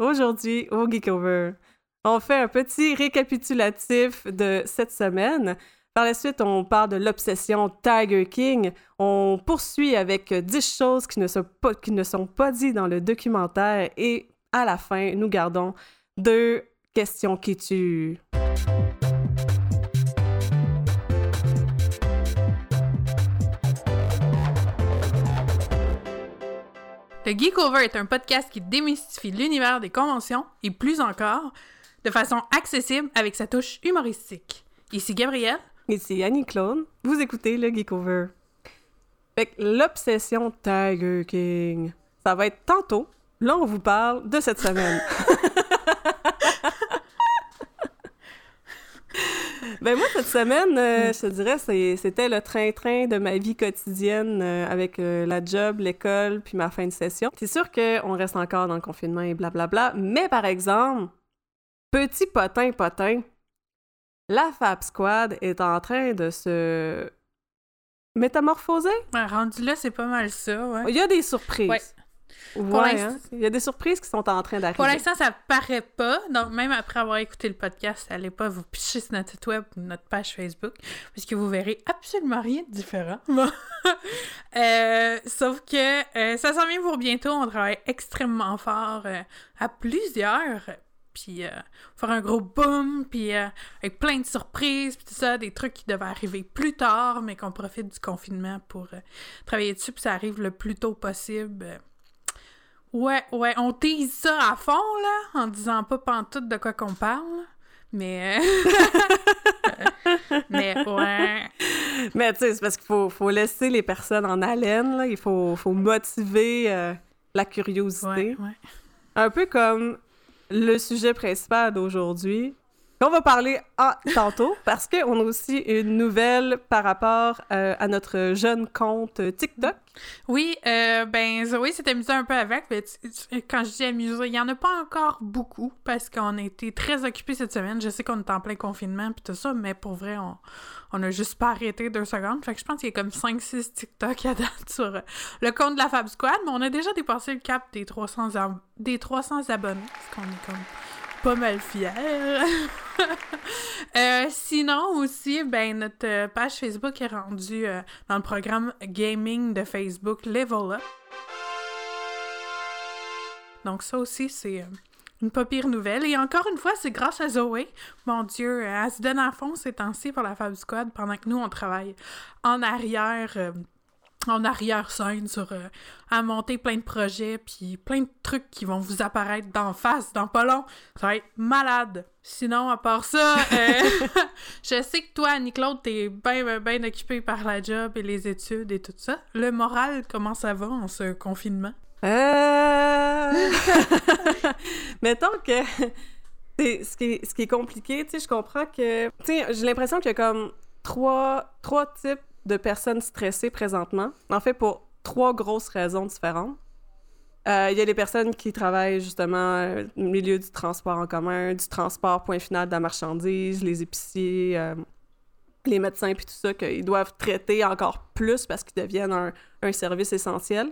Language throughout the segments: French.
aujourd'hui au Geekover. On fait un petit récapitulatif de cette semaine. Par la suite, on parle de l'obsession Tiger King. On poursuit avec 10 choses qui ne, sont pas, qui ne sont pas dites dans le documentaire. Et à la fin, nous gardons deux questions qui tuent. Le Geekover est un podcast qui démystifie l'univers des conventions et plus encore, de façon accessible avec sa touche humoristique. Ici Gabrielle. Ici Annie Claude. Vous écoutez le Geekover. Fait que l'obsession Tiger King, ça va être tantôt. Là, on vous parle de cette semaine. Ben moi, cette semaine, euh, je te dirais, c'était le train-train de ma vie quotidienne euh, avec euh, la job, l'école, puis ma fin de session. C'est sûr qu'on reste encore dans le confinement et blablabla, mais par exemple, petit potin potin, la Fab Squad est en train de se métamorphoser. rendu là, c'est pas mal ça, ouais. Il y a des surprises. Ouais, hein? il y a des surprises qui sont en train d'arriver. Pour l'instant, ça paraît pas. Donc, même après avoir écouté le podcast, allez pas vous picher sur notre site web ou notre page Facebook, parce que vous verrez absolument rien de différent. Euh, sauf que euh, ça s'en vient pour bientôt. On travaille extrêmement fort euh, à plusieurs. Puis faire un gros boom, puis avec plein de surprises, puis tout ça, des trucs qui devaient arriver plus tard, mais qu'on profite du confinement pour travailler dessus, puis ça arrive le plus tôt possible Ouais, ouais, on tease ça à fond, là, en disant pas pantoute de quoi qu'on parle. Mais. mais ouais. Mais tu sais, c'est parce qu'il faut, faut, laisser les personnes en haleine, là. Il faut, faut motiver euh, la curiosité. Ouais, ouais. Un peu comme le sujet principal d'aujourd'hui, on va parler ah, tantôt parce qu'on a aussi une nouvelle par rapport euh, à notre jeune compte TikTok. Oui, euh, ben Zoé s'est amusée un peu avec, mais quand je dis amusée, il n'y en a pas encore beaucoup parce qu'on a été très occupés cette semaine. Je sais qu'on est en plein confinement et tout ça, mais pour vrai, on, on n'a juste pas arrêté deux secondes. Fait je pense qu'il y a comme 5-6 TikTok à date sur euh, le compte de la Fab Squad, mais on a déjà dépassé le cap des 300, des 300 abonnés, qu'on est pas mal fière. Euh, sinon aussi, ben notre page Facebook est rendue euh, dans le programme gaming de Facebook Level Up. Donc ça aussi, c'est euh, une pas pire nouvelle. Et encore une fois, c'est grâce à Zoé. Mon Dieu, elle se donne à fond ces temps-ci pour la Fab Squad pendant que nous, on travaille en arrière en arrière-scène sur euh, à monter plein de projets puis plein de trucs qui vont vous apparaître d'en face dans pas long. Ça va être malade. Sinon, à part ça, euh, je sais que toi, Annie-Claude, t'es bien, bien occupée par la job et les études et tout ça. Le moral, comment ça va en ce confinement? Euh... Mettons que ce qui, est, ce qui est compliqué, tu sais, je comprends que... Tu sais, j'ai l'impression qu'il y a comme trois, trois types de personnes stressées présentement. En fait, pour trois grosses raisons différentes. Euh, il y a les personnes qui travaillent justement au milieu du transport en commun, du transport point final de la marchandise, les épiciers, euh, les médecins, puis tout ça, qu'ils doivent traiter encore plus parce qu'ils deviennent un, service essentiel.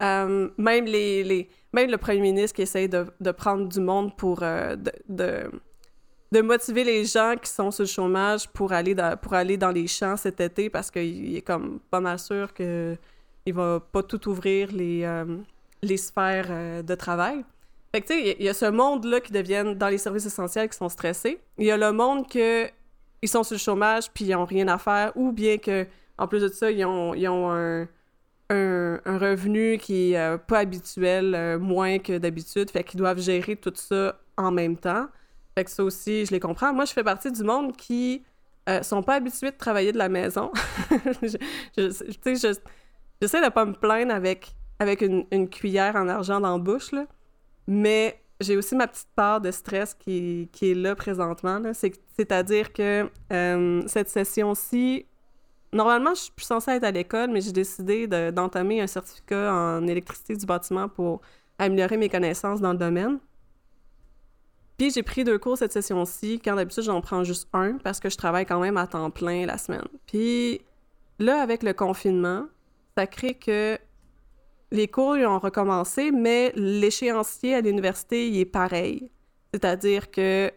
Euh, même, le premier ministre qui essaye de, prendre du monde pour de de motiver les gens qui sont sur le chômage pour aller dans, pour aller dans les champs cet été parce qu'il est comme pas mal sûr que il va pas tout ouvrir les, euh, les sphères euh, de travail. Fait que tu sais, il y, a ce monde-là qui deviennent dans les services essentiels qui sont stressés. Il y a le monde que ils sont sur le chômage puis ils ont rien à faire ou bien que en plus de ça, ils ont, ils ont un, un, revenu qui est euh, pas habituel, moins que d'habitude, fait qu'ils doivent gérer tout ça en même temps. Fait que ça aussi, je les comprends. Moi, je fais partie du monde qui euh, sont pas habitués de travailler de la maison. je, je, j'essaie de pas me plaindre avec, avec une, une cuillère en argent dans la bouche, là. mais j'ai aussi ma petite part de stress qui, qui est là présentement. C'est, c'est-à-dire que euh, cette session-ci, normalement, je suis plus censée être à l'école, mais j'ai décidé de, d'entamer un certificat en électricité du bâtiment pour améliorer mes connaissances dans le domaine. Puis j'ai pris deux cours cette session-ci, quand d'habitude j'en prends juste un parce que je travaille quand même à temps plein la semaine. Puis là, avec le confinement, ça crée que les cours ils ont recommencé, mais l'échéancier à l'université, il est pareil. C'est-à-dire que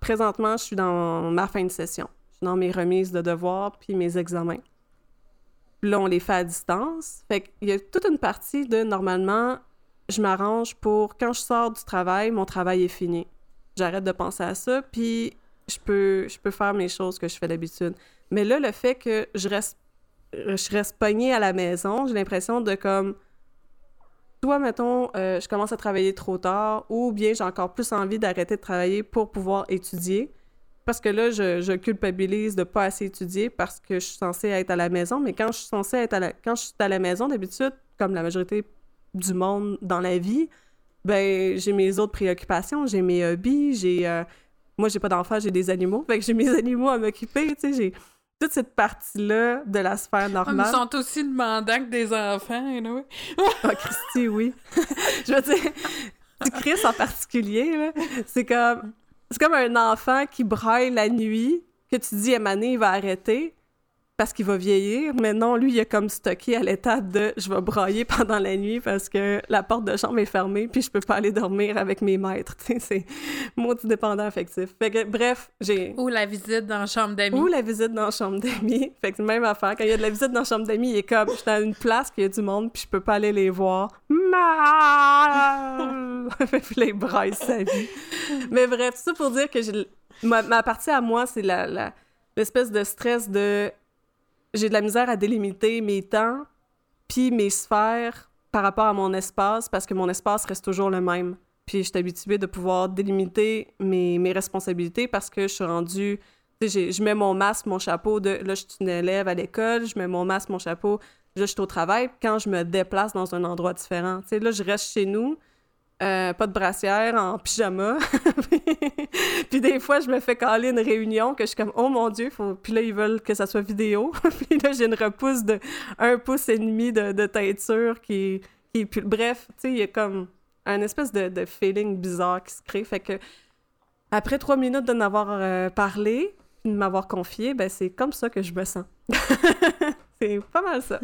présentement, je suis dans ma fin de session. Je suis dans mes remises de devoirs puis mes examens. Puis là, on les fait à distance. Fait qu'il y a toute une partie de, normalement, je m'arrange pour, quand je sors du travail, mon travail est fini. J'arrête de penser à ça, puis je peux, je peux faire mes choses que je fais d'habitude. Mais là, le fait que je reste, je reste pognée à la maison, j'ai l'impression de comme soit, mettons, euh, je commence à travailler trop tard, ou bien j'ai encore plus envie d'arrêter de travailler pour pouvoir étudier. Parce que là, je, culpabilise de pas assez étudier parce que je suis censée être à la maison. Mais quand je suis censée être à la, quand je suis à la maison, d'habitude, comme la majorité du monde dans la vie, ben j'ai mes autres préoccupations, j'ai mes hobbies, j'ai... Euh, moi, j'ai pas d'enfants, j'ai des animaux. Fait que j'ai mes animaux à m'occuper, tu sais, j'ai toute cette partie-là de la sphère normale. ils sont aussi demandants que des enfants, you know? ah, Christy, oui. Je veux dire, tu Chris en particulier, c'est comme... C'est comme un enfant qui braille la nuit, que tu dis, à Mané, il va arrêter parce qu'il va vieillir, mais non, lui, il a comme stocké à l'étape de je vais brailler pendant la nuit parce que la porte de chambre est fermée, puis je peux pas aller dormir avec mes maîtres. c'est maudit dépendant affectif. Fait que, bref, j'ai. Ou la visite dans la chambre d'amis. Ou la visite dans la chambre d'amis. Fait que même affaire. Quand il y a de la visite dans la chambre d'amis, il est comme je suis dans une place, puis il y a du monde, puis je peux pas aller les voir. Mal! braille sa vie. Mais bref, ça pour dire que j'ai. Ma, ma partie à moi, c'est la, l'espèce de stress de j'ai de la misère à délimiter mes temps puis mes sphères par rapport à mon espace parce que mon espace reste toujours le même. Puis je suis habituée de pouvoir délimiter mes, mes responsabilités parce que je suis rendue... Je mets mon masque, mon chapeau de... Là, je suis une élève à l'école, je mets mon masque, mon chapeau, là, je suis au travail. Quand je me déplace dans un endroit différent, tu sais, là, je reste chez nous, euh, pas de brassière, en pyjama. puis des fois, je me fais caler une réunion que je suis comme, oh mon Dieu, faut... puis là, ils veulent que ça soit vidéo. puis là, j'ai une repousse de un pouce et demi de, teinture qui, qui puis, Bref, tu sais, il y a comme un espèce de, feeling bizarre qui se crée. Fait que, après trois minutes de n'avoir euh, parlé, de m'avoir confié, ben c'est comme ça que je me sens. c'est pas mal ça.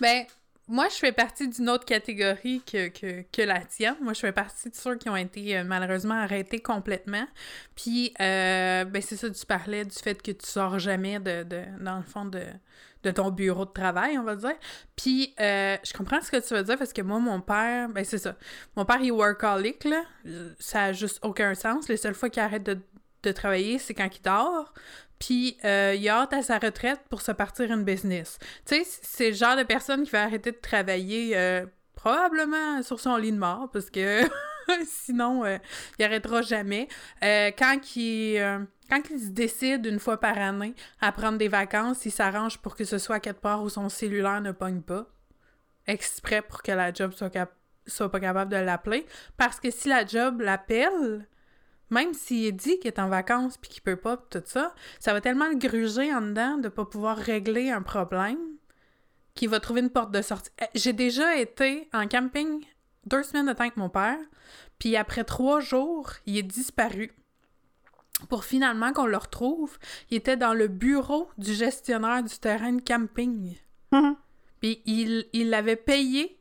ben, moi, je fais partie d'une autre catégorie que, que, que, la tienne. Moi, je fais partie de ceux qui ont été euh, malheureusement arrêtés complètement. Puis, euh, ben, c'est ça, tu parlais du fait que tu sors jamais de, de dans le fond de, de ton bureau de travail, on va dire. Puis, euh, je comprends ce que tu veux dire parce que moi, mon père, ben, c'est ça. Mon père, il est workaholic, là. Ça a juste aucun sens. Les seules fois qu'il arrête de, de travailler, c'est quand il dort puis euh, il hâte à sa retraite pour se partir une business. Tu sais, c'est le genre de personne qui va arrêter de travailler euh, probablement sur son lit de mort, parce que sinon, euh, il arrêtera jamais. quand il... quand il se décide une fois par année à prendre des vacances, il s'arrange pour que ce soit quelque part où son cellulaire ne pogne pas, exprès pour que la job soit, soit pas capable de l'appeler. Parce que si la job l'appelle, même s'il dit qu'il est en vacances puis qu'il peut pas, tout ça, ça va tellement le gruger en dedans de pas pouvoir régler un problème qu'il va trouver une porte de sortie. Eh, j'ai déjà été en camping deux semaines de temps avec mon père, puis après trois jours, il est disparu. Pour finalement qu'on le retrouve, il était dans le bureau du gestionnaire du terrain de camping. Mm-hmm. Puis il, il l'avait payé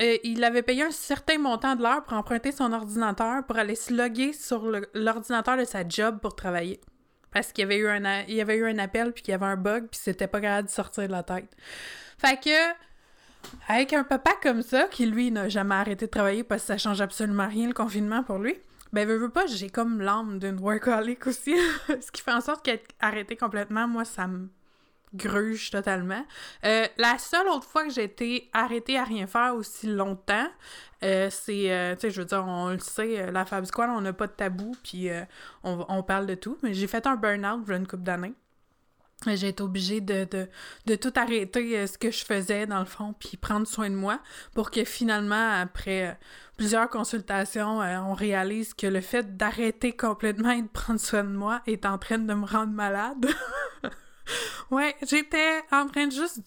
euh, il avait payé un certain montant de l'heure pour emprunter son ordinateur pour aller se loguer sur l'ordinateur de sa job pour travailler. Parce qu'il y avait eu un, avait eu un appel, puis qu'il y avait un bug, puis c'était pas grave de sortir de la tête. Fait que, avec un papa comme ça, qui lui n'a jamais arrêté de travailler parce que ça change absolument rien le confinement pour lui, ben, veux, veux pas, j'ai comme l'âme d'une workaholic aussi. Ce qui fait en sorte qu'être arrêté complètement, moi, ça me gruge totalement. Euh, la seule autre fois que j'ai été arrêtée à rien faire aussi longtemps, euh, c'est, euh, tu sais, je veux dire, on le sait, la Fab Squad, on n'a pas de tabou, puis on, parle de tout, mais j'ai fait un burn-out il une couple d'années. J'ai été obligée de, de, de, tout arrêter ce que je faisais, dans le fond, puis prendre soin de moi, pour que finalement, après plusieurs consultations, on réalise que le fait d'arrêter complètement et de prendre soin de moi est en train de me rendre malade. ouais, j'étais en train de juste.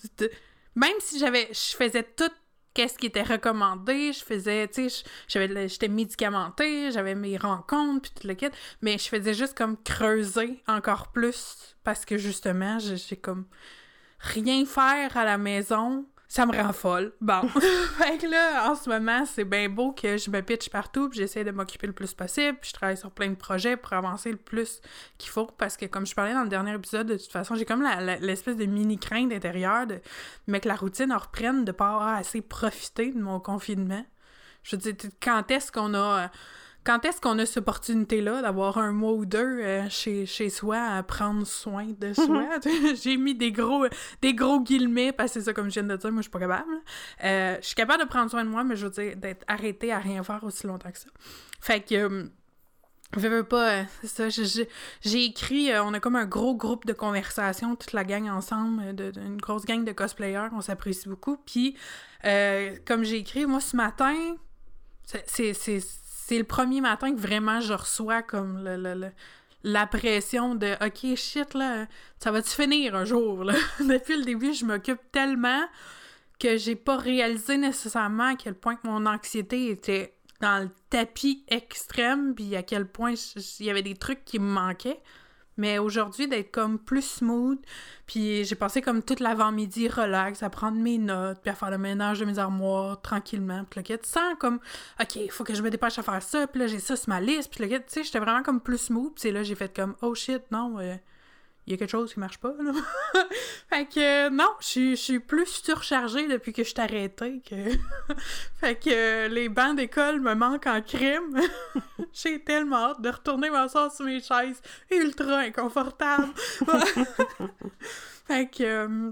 Même si j'avais... Je faisais tout qu'est-ce qui était recommandé, je faisais, tu sais, j'étais médicamentée, j'avais mes rencontres, puis tout le kit, mais je faisais juste comme creuser encore plus, parce que justement, j'ai comme rien faire à la maison, ça me rend folle. Bon. fait que là, en ce moment, c'est bien beau que je me pitch partout, puis j'essaie de m'occuper le plus possible, puis je travaille sur plein de projets pour avancer le plus qu'il faut, parce que comme je parlais dans le dernier épisode, de toute façon, j'ai comme l'espèce de mini crainte intérieure de mais que la routine en reprenne, de pas avoir assez profité de mon confinement. Je veux dire, quand est-ce qu'on a quand est-ce qu'on a cette opportunité-là d'avoir un mois ou deux euh, chez, chez soi à prendre soin de soi? J'ai mis des gros, des gros guillemets parce que c'est ça, comme je viens de dire, moi je suis pas capable. Euh, je suis capable de prendre soin de moi, mais je veux dire, d'être arrêtée à rien faire aussi longtemps que ça. Fait que. Euh, je veux pas, c'est ça, j'ai écrit, on a comme un gros groupe de conversation, toute la gang ensemble, de, une grosse gang de cosplayers, on s'apprécie beaucoup. Puis, comme j'ai écrit, moi ce matin, c'est c'est le premier matin que vraiment je reçois comme le, la pression de OK, shit, là, ça va-tu finir un jour? Là? Depuis le début, je m'occupe tellement que j'ai pas réalisé nécessairement à quel point mon anxiété était dans le tapis extrême, puis à quel point il y avait des trucs qui me manquaient. Mais aujourd'hui, d'être comme plus smooth, puis j'ai passé comme toute l'avant-midi relax à prendre mes notes, puis à faire le ménage de mes armoires tranquillement, puis le tu sens comme, OK, il faut que je me dépêche à faire ça, puis là, j'ai ça sur ma liste, puis le tu sais, j'étais vraiment comme plus smooth, puis c'est là j'ai fait comme, oh shit, non, euh, il y a quelque chose qui marche pas, là. fait que, non, je suis plus surchargée depuis que je suis arrêtée que... fait que les bancs d'école me manquent en crime. J'ai tellement hâte de retourner m'asseoir sur mes chaises ultra inconfortables. fait que... Euh,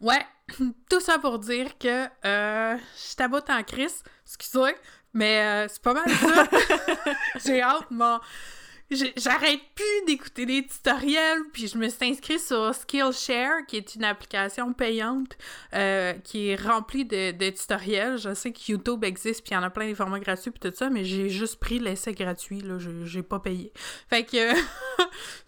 ouais, tout ça pour dire que euh, je taboute en crise, excusez, mais euh, c'est pas mal ça. J'ai hâte, mon j'arrête plus d'écouter des tutoriels, puis je me suis inscrite sur Skillshare, qui est une application payante euh, qui est remplie de, de, tutoriels. Je sais que YouTube existe, puis il y en a plein des formats gratuits, puis tout ça, mais j'ai juste pris l'essai gratuit, là, j'ai pas payé. Fait que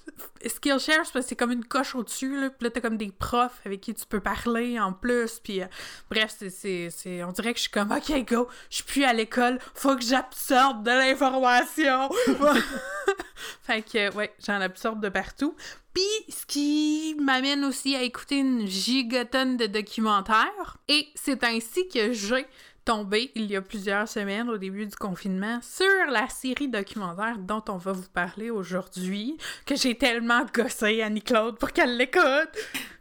Skillshare, c'est comme une coche au-dessus, là, puis là, t'as comme des profs avec qui tu peux parler en plus, puis euh, bref, c'est, on dirait que je suis comme, OK, go, je suis plus à l'école, faut que j'absorbe de l'information! fait que, ouais, j'en absorbe de partout. Puis, ce qui m'amène aussi à écouter une gigatonne de documentaires, et c'est ainsi que j'ai tombé il y a plusieurs semaines au début du confinement sur la série documentaire dont on va vous parler aujourd'hui, que j'ai tellement gossé Annie-Claude pour qu'elle l'écoute.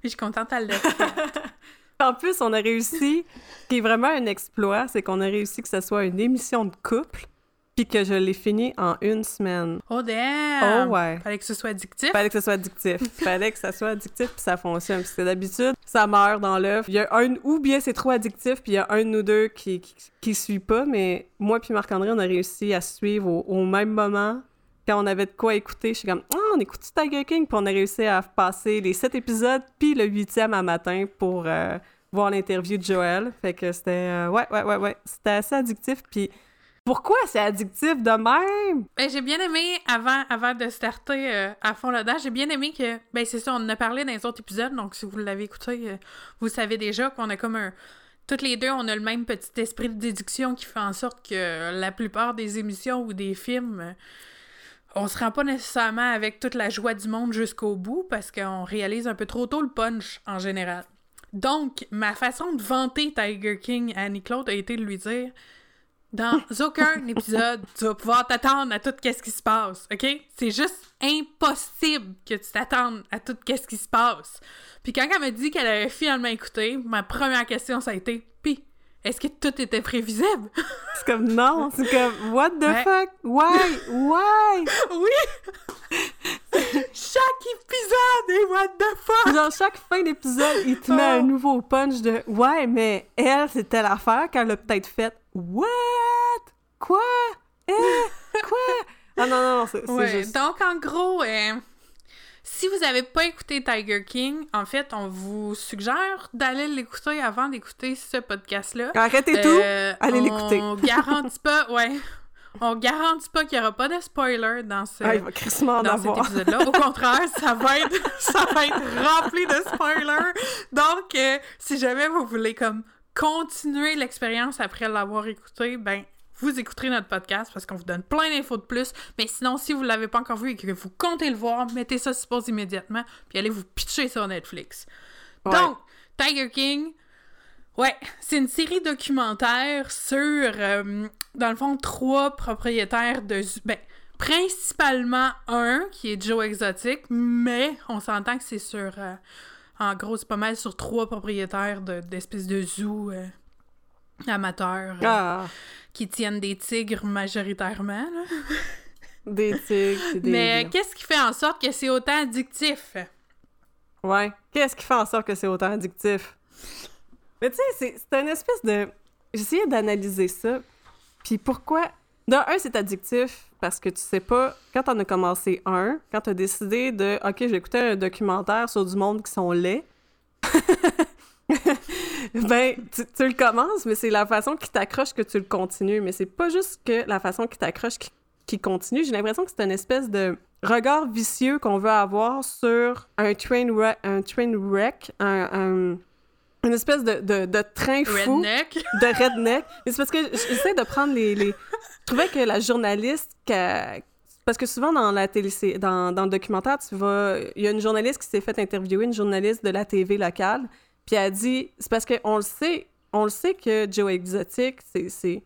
je suis contente à le En plus, on a réussi, ce qui est vraiment un exploit, c'est qu'on a réussi que ce soit une émission de couple puis que je l'ai fini en une semaine. Oh damn! Oh ouais. Fallait que ce soit addictif? Fallait que ce soit addictif. Fallait que ça soit addictif puis ça fonctionne. Parce que d'habitude, ça meurt dans l'œuf. Il y a un ou bien c'est trop addictif puis il y a un de nous deux qui, qui, suit pas. Mais moi puis Marc-André, on a réussi à suivre au, même moment. Quand on avait de quoi écouter, je suis comme ah, on écoute Tiger King? Puis on a réussi à passer les sept épisodes puis le huitième à matin pour euh, voir l'interview de Joël. Fait que c'était euh, ouais ouais ouais ouais, c'était assez addictif puis pourquoi c'est addictif de même? Ben, j'ai bien aimé, avant, avant de starter euh, à fond là-dedans, j'ai bien aimé que, ben c'est ça, on en a parlé dans les autres épisodes, donc si vous l'avez écouté, euh, vous savez déjà qu'on a comme un... Toutes les deux, on a le même petit esprit de déduction qui fait en sorte que la plupart des émissions ou des films, euh, on se rend pas nécessairement avec toute la joie du monde jusqu'au bout parce qu'on réalise un peu trop tôt le punch en général. Donc, ma façon de vanter Tiger King à Annie-Claude a été de lui dire dans aucun épisode, tu vas pouvoir t'attendre à tout ce qui se passe, OK? C'est juste impossible que tu t'attendes à tout ce qui se passe. Puis quand elle m'a dit qu'elle avait finalement écouté, ma première question, ça a été « Pis, est-ce que tout était prévisible? c'est comme non, c'est comme what the fuck? Why? Why? Oui! chaque épisode est what the fuck! Genre, chaque fin d'épisode, il te met un oh. nouveau punch de ouais, mais elle, c'était l'affaire qu'elle a peut-être faite. What? Quoi? Eh? Quoi? Ah non, non, non, c'est juste... Donc, en gros, euh, si vous n'avez pas écouté Tiger King, en fait, on vous suggère d'aller l'écouter avant d'écouter ce podcast-là. Arrêtez tout, euh, allez l'écouter. On garantit pas, ouais, on garantit pas qu'il y aura pas de spoiler dans ce ah, dans cet épisode-là. Au contraire, ça va être ça va être rempli de spoilers. Donc, euh, si jamais vous voulez comme continuer l'expérience après l'avoir écouté, ben vous écouterez notre podcast parce qu'on vous donne plein d'infos de plus. Mais sinon, si vous ne l'avez pas encore vu et que vous comptez le voir, mettez ça sur pause immédiatement puis allez vous pitcher sur Netflix. Donc, Tiger King, Ouais, c'est une série documentaire sur, euh, dans le fond, trois propriétaires de. Ben, principalement un qui est Joe Exotic, mais on s'entend que c'est sur. euh, en gros, c'est pas mal sur trois propriétaires de- d'espèces de, zoos euh, amateurs euh, Ah, qui tiennent des tigres majoritairement. là. des tigres, des Mais qu'est-ce qui fait en sorte que c'est autant addictif? Ouais. Qu'est-ce qui fait en sorte que c'est autant addictif? Mais tu sais, c'est- c'est une espèce de... J'essayais d'analyser ça. Puis pourquoi... De un, c'est addictif parce que tu sais pas, quand t'en as commencé un, quand t'as décidé de « OK, j'ai écouté un documentaire sur du monde qui sont laids », ben, tu, le commences, mais c'est la façon qui t'accroche que tu le continues. Mais c'est pas juste que la façon qui t'accroche qui, qui continue. J'ai l'impression que c'est une espèce de regard vicieux qu'on veut avoir sur un train wreck, un train wreck un, un- une espèce de, de, de train fou Redneck? de redneck. Mais c'est parce que j'essaie de prendre les, les... Je trouvais que la journaliste... Parce que souvent, dans la télé... Dans, dans le documentaire, tu vas... Il y a une journaliste qui s'est fait interviewer, une journaliste de la TV locale, puis elle a dit... C'est parce qu'on le sait... On le sait que Joe Exotic, c'est... C'est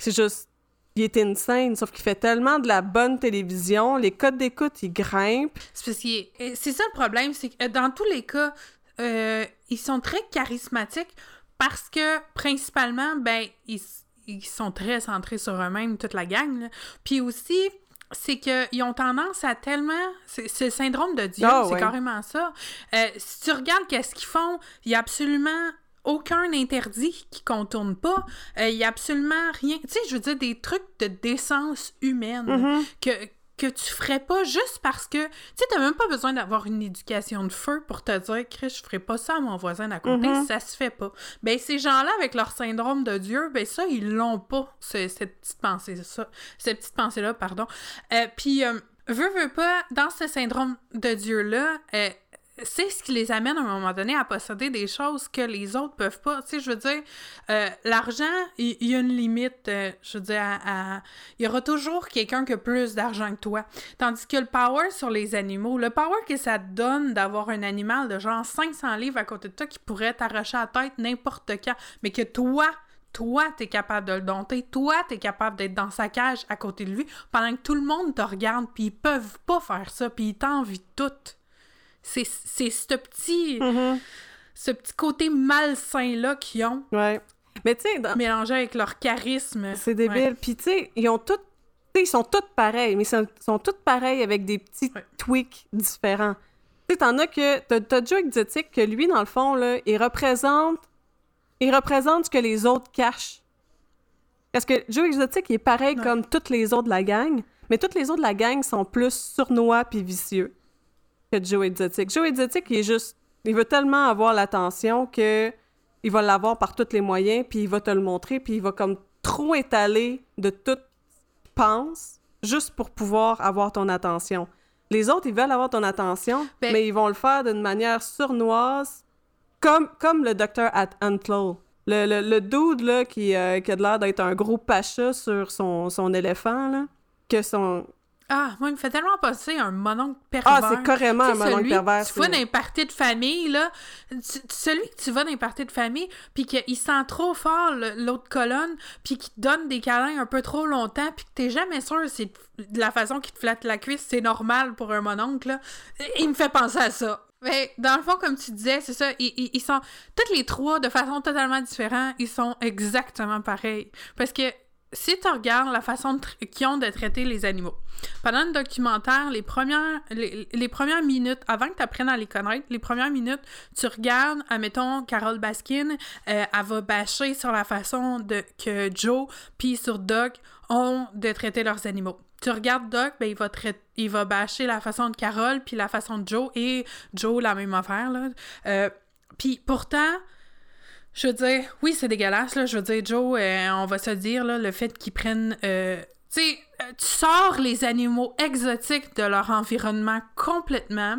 c'est juste... Il est insane, sauf qu'il fait tellement de la bonne télévision, les codes d'écoute, ils grimpent. C'est ça le problème, c'est que euh, dans tous les cas, euh, ils sont très charismatiques parce que principalement, ben, ils, ils sont très centrés sur eux-mêmes, toute la gang. là. Puis aussi, c'est qu'ils ont tendance à tellement. C'est le syndrome de Dieu, Ah, c'est ouais. carrément ça. Euh, si tu regardes qu'est-ce qu'ils font, il y a absolument aucun interdit qui contourne pas. Euh, Il y a absolument rien. Tu sais, je veux dire, des trucs de décence humaine Mhm. que, que tu ferais pas juste parce que, tu sais, t'as même pas besoin d'avoir une éducation de feu pour te dire, Chris, je ferais pas ça à mon voisin d'à côté, Mhm. ça se fait pas. Ben, ces gens-là, avec leur syndrome de Dieu, ben ça, ils l'ont pas, ce- cette petite pensée, ça, cette petite pensée-là, pardon. Euh, Puis, euh, veux, veux pas, dans ce syndrome de Dieu-là, euh, c'est ce qui les amène à un moment donné à posséder des choses que les autres peuvent pas. Tu sais, je veux dire, euh, l'argent, il y, a une limite. euh, je veux dire, il y aura toujours quelqu'un qui a plus d'argent que toi. Tandis que le power sur les animaux, le power que ça te donne d'avoir un animal de genre 500 livres à côté de toi qui pourrait t'arracher la tête n'importe quand, mais que toi, toi, t'es capable de le dompter, toi, t'es capable d'être dans sa cage à côté de lui, pendant que tout le monde te regarde, puis ils peuvent pas faire ça, puis ils t'envient tout. C'est ce petit, Mhm. ce petit côté malsain-là qu'ils ont, Ouais. Mais tu sais, dans- mélangé avec leur charisme. C'est débile. Ouais. Puis, tu sais, ils ont sais, ils sont tous pareils, mais ils sont, sont tous pareils avec des petits Ouais. tweaks différents. Tu sais, t'en as que. T'as, t'as Joe Exotic que lui, dans le fond, là, il représente. Il représente ce que les autres cachent. Parce que Joe Exotic, il est pareil Ouais. comme toutes les autres de la gang, mais toutes les autres de la gang sont plus sournois puis vicieux que Joe Exotic. Joe Exotic, il est juste. Il veut tellement avoir l'attention que il va l'avoir par tous les moyens, puis il va te le montrer, puis il va comme trop étaler de tout ce qu'il pense, juste pour pouvoir avoir ton attention. Les autres, ils veulent avoir ton attention, Ben- mais ils vont le faire d'une manière sournoise, comme, comme le docteur at Antlow. Le, le, le dude, là, qui, euh, qui a l'air d'être un gros pacha sur son, son éléphant, là, que son... Ah, moi, il me fait tellement passer un mononcle pervers. Ah, c'est carrément un Tu sais, mononcle pervers. Tu vas dans un party de famille, là. tu- celui que tu vas dans un party de famille, puis qu'il sent trop fort l'autre colonne, puis qu'il te donne des câlins un peu trop longtemps, puis que t'es jamais sûr si de la façon qu'il te flatte la cuisse, c'est normal pour un mononcle, là. Il me fait penser à ça. Mais dans le fond, comme tu disais, c'est ça, ils, ils- ils sont... Toutes les trois, de façon totalement différente, ils sont exactement pareils. Parce que si tu regardes la façon qu'ils ont de traiter les animaux, pendant le documentaire, les premières, minutes, avant que tu apprennes à les connaître, les premières minutes, tu regardes, admettons, Carole Baskin, euh, elle va bâcher sur la façon de, que Joe puis sur Doc ont de traiter leurs animaux. Tu regardes Doc, ben, il va il va bâcher la façon de Carole puis la façon de Joe et Joe la même affaire. Euh, puis pourtant, je veux dire, oui, c'est dégueulasse, là. Je veux dire, Joe, euh, on va se dire, là, le fait qu'ils prennent. euh, tu sais, euh, tu sors les animaux exotiques de leur environnement complètement.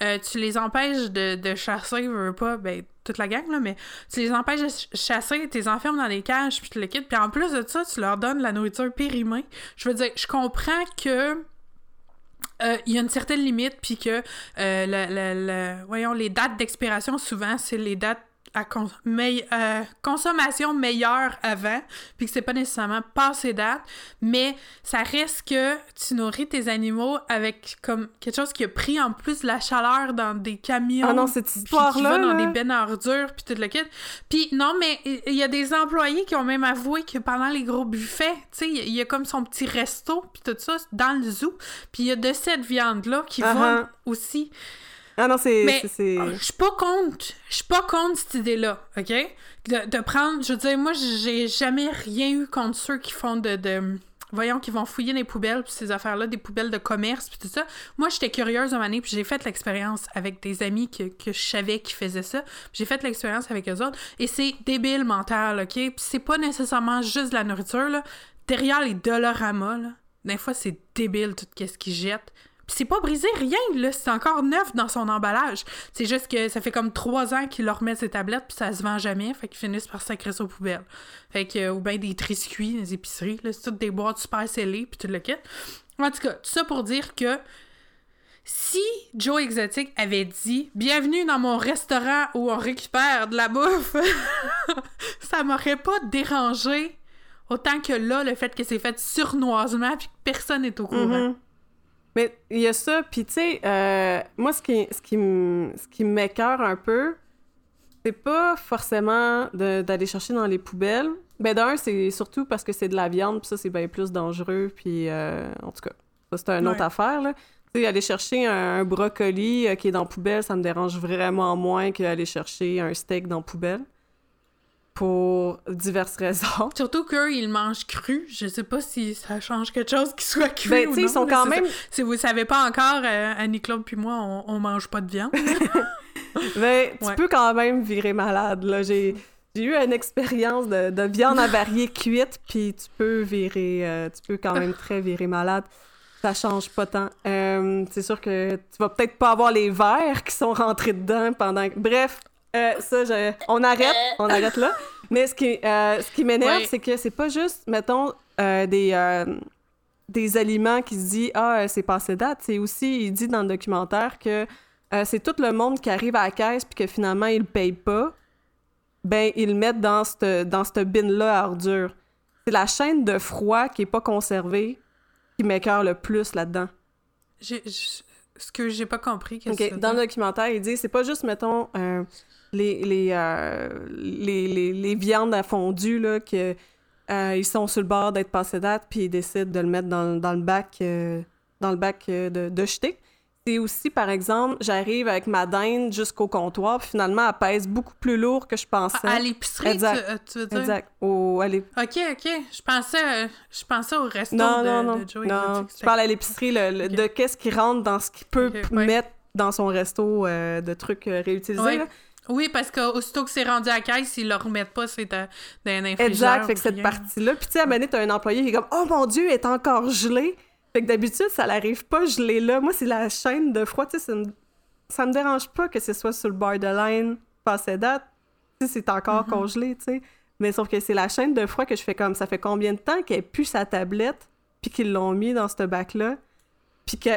Tu les empêches de, de chasser, veux, veux pas, ben, toute la gang, là, mais tu les empêches de ch- chasser, tu les enfermes dans des cages, puis tu les quittes. Puis en plus de ça, tu leur donnes la nourriture périmée. Je veux dire, je comprends que. il y a une certaine limite, puis que euh, voyons, les dates d'expiration, souvent, c'est les dates à euh, consommation meilleure avant, puis que c'est pas nécessairement passé date, mais ça reste que tu nourris tes animaux avec comme quelque chose qui a pris en plus la chaleur dans des camions. Ah non, cette histoire-là. dans des bennes à ordures, puis tout le kit. Puis non, mais il y a des employés qui ont même avoué que pendant les gros buffets, tu sais, il y, a comme son petit resto, puis tout ça, dans le zoo, puis il y a de cette viande-là qui uh-huh. va aussi. Ah non, c'est. Mais je suis pas contre. Je suis pas contre cette idée-là, OK? De, prendre. Je veux dire, moi, j'ai jamais rien eu contre ceux qui font de. de voyons, qui vont fouiller les poubelles, puis ces affaires-là, des poubelles de commerce, puis tout ça. Moi, j'étais curieuse une année, puis j'ai fait l'expérience avec des amis que, que je savais qui faisaient ça. J'ai fait l'expérience avec eux autres, et c'est débile mental, OK? Puis c'est pas nécessairement juste de la nourriture, là. Derrière les Dollarama, là, des fois, c'est débile tout ce qu'ils jettent c'est pas brisé, rien, là. C'est encore neuf dans son emballage. C'est juste que ça fait comme trois ans qu'ils leur remettent ses tablettes, puis ça se vend jamais. Fait qu'ils finissent par sacrer ça aux poubelles. Fait que, ou bien des triscuits, des épiceries, là. C'est toutes des boîtes super scellées, puis tout le kit. En tout cas, tout ça pour dire que si Joe Exotic avait dit Bienvenue dans mon restaurant où on récupère de la bouffe, ça m'aurait pas dérangé autant que là, le fait que c'est fait surnoisement puis que personne n'est au courant. Mm-hmm. Mais il y a ça, puis tu sais, euh, moi, ce qui, ce qui, ce qui m'écœure un peu, c'est pas forcément d'aller chercher dans les poubelles. Ben d'un, c'est surtout parce que c'est de la viande, puis ça, c'est bien plus dangereux, puis euh, en tout cas, ça, c'est une autre affaire, là. Tu sais, aller chercher un, brocoli euh, qui est dans la poubelle, ça me dérange vraiment moins qu'aller chercher un steak dans la poubelle pour diverses raisons. Surtout qu'eux, ils mangent cru. Je sais pas si ça change quelque chose qu'ils soient cru ben, ou non. ils sont quand même... Si vous savez pas encore, euh, Annie-Claude puis moi, on, on, mange pas de viande. ben, tu peux quand même virer malade, là. J'ai... J'ai eu une expérience de, de viande avariée cuite, puis tu peux virer, euh, tu peux quand même très virer malade. Ça change pas tant. Euh, c'est sûr que tu vas peut-être pas avoir les verres qui sont rentrés dedans pendant. Bref, euh, ça, je... on arrête, on arrête là. Mais ce qui, euh, ce qui m'énerve, c'est que c'est pas juste, mettons, euh, des, des aliments qui se disent Ah, c'est passé date. C'est aussi, il dit dans le documentaire que c'est tout le monde qui arrive à la caisse puis que finalement, ils le payent pas. Ben, ils le mettent dans cette, dans cette bin-là à ordures. C'est la chaîne de froid qui est pas conservée qui m'écœure le plus là-dedans. J'ai ce que j'ai pas compris. Dans le documentaire, il dit c'est pas juste, mettons, les, euh, les, les, les, viandes à fondu, là, que, euh, ils sont sur le bord d'être passés date, puis ils décident de le mettre dans, dans le bac, euh, dans le bac de, de jeter. C'est aussi, par exemple, j'arrive avec ma dinde jusqu'au comptoir, puis finalement, elle pèse beaucoup plus lourd que je pensais. À, l'épicerie, tu, veux dire? Exact. Au, OK, OK. Je pensais, je pensais au resto non, de, non, non. de Joey. Non, je parle à l'épicerie de qu'est-ce qui rentre dans ce qu'il peut mettre dans son resto de trucs réutilisés. Oui, parce qu'aussitôt que c'est rendu à la caisse, ils le remettent pas, c'est un infligeur. Exact, fait que cette partie-là. Puis tu sais, à un t'as un employé qui est comme « Oh mon Dieu, il est encore gelé! » Fait que d'habitude, ça n'arrive pas gelé là. Moi, c'est la chaîne de froid, tu sais, ça me dérange pas que ce soit sur le borderline passé date. Tu sais, c'est encore mm-hmm. congelé, tu sais. Mais sauf que c'est la chaîne de froid que je fais comme ça fait combien de temps qu'elle pue sa tablette, puis qu'ils l'ont mis dans ce bac-là, puis que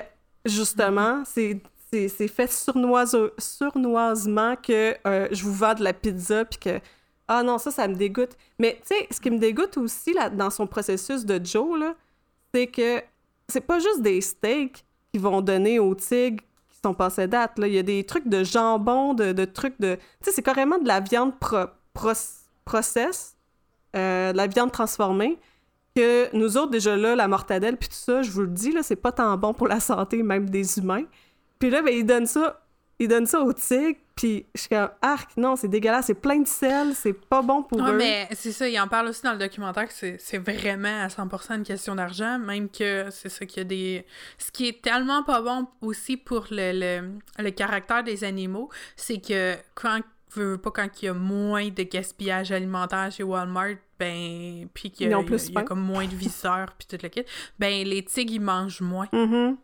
justement, mm-hmm. c'est c'est fait surnoisement que euh, je vous vends de la pizza, puis que ah non, ça, ça me dégoûte. Mais tu sais, ce qui me dégoûte aussi là, dans son processus de Joe, c'est que c'est pas juste des steaks qu'ils vont donner aux tigres qui sont passés date. Là. Il y a des trucs de jambon, de, trucs de. Tu sais, c'est carrément de la viande pro, process, euh, de la viande transformée. Que nous autres, déjà là, la mortadelle, puis tout ça, je vous le dis, là, c'est pas tant bon pour la santé, même des humains. Puis là, ben, il donne ça, il donne ça au tigre, puis je suis comme, arc, non, c'est dégueulasse, c'est plein de sel, c'est pas bon pour eux. mais c'est ça, il en parle aussi dans le documentaire que c'est vraiment à 100% une question d'argent, même que c'est ça qu'il y a des... Ce qui est tellement pas bon aussi pour le, le, le caractère des animaux, c'est que quand veux pas quand il y a moins de gaspillage alimentaire chez Walmart, ben, puis qu'il y, a comme moins de viseurs, puis tout le kit, ben, les tigres, ils mangent moins. Mm-hmm.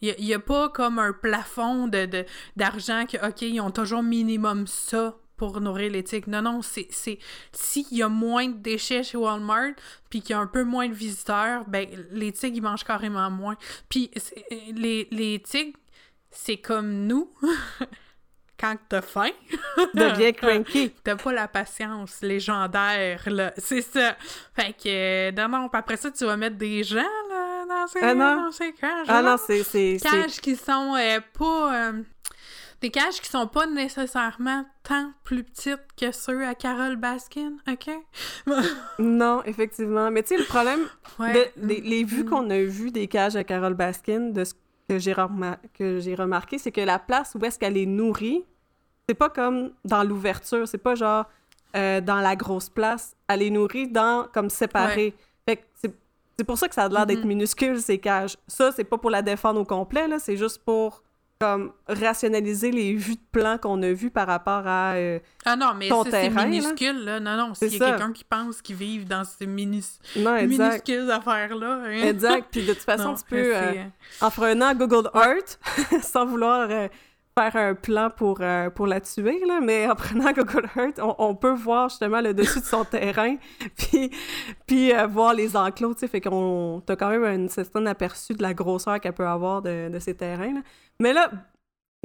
Il n'y a, pas comme un plafond de, d'argent que, OK, ils ont toujours minimum ça pour nourrir les tigres. Non, non, c'est, c'est s'il y a moins de déchets chez Walmart, puis qu'il y a un peu moins de visiteurs, ben les tigres, ils mangent carrément moins. Puis les, les tigres, c'est comme nous. quand t'as faim, Deviens cranky. t'as pas la patience légendaire, là. C'est ça. Fait que, euh, non, non, après ça, tu vas mettre des gens, là, dans ces, Ah non. dans ces cages. Ah non, c'est... c'est- c'est- cages qui sont euh, pas. euh, des cages qui sont pas nécessairement tant plus petites que ceux à Carole Baskin, OK? Non, effectivement. Mais tu sais, le problème, Ouais. de- les, les vues qu'on a vues des cages à Carole Baskin, de ce que j'ai remar- que j'ai remarqué, c'est que la place où est-ce qu'elle est nourrie, c'est pas comme dans l'ouverture, c'est pas genre euh, dans la grosse place. Elle est nourrie dans, comme séparée. Fait que c'est c'est pour ça que ça a l'air d'être Mhm. minuscule, ces cages. Ça, c'est pas pour la défendre au complet, là, c'est juste pour comme rationaliser les vues de plan qu'on a vues par rapport à... euh, Ah non, mais c'est là. minuscule, là. Non, non, C'est s'il y a quelqu'un qui pense qu'ils vivent dans ces Non, minuscules affaires-là. hein. Exact. Puis de toute façon, Non, tu peux... euh, c'est- en prenant Google Earth, sans vouloir euh, faire un plan pour, euh, pour la tuer, là, mais en prenant Google Earth, on, on peut voir justement le dessus de son terrain, puis, puis euh, voir les enclos, tu sais, fait qu'on t'as quand même un certain aperçu de la grosseur qu'elle peut avoir de, de ces terrains. là. Mais là,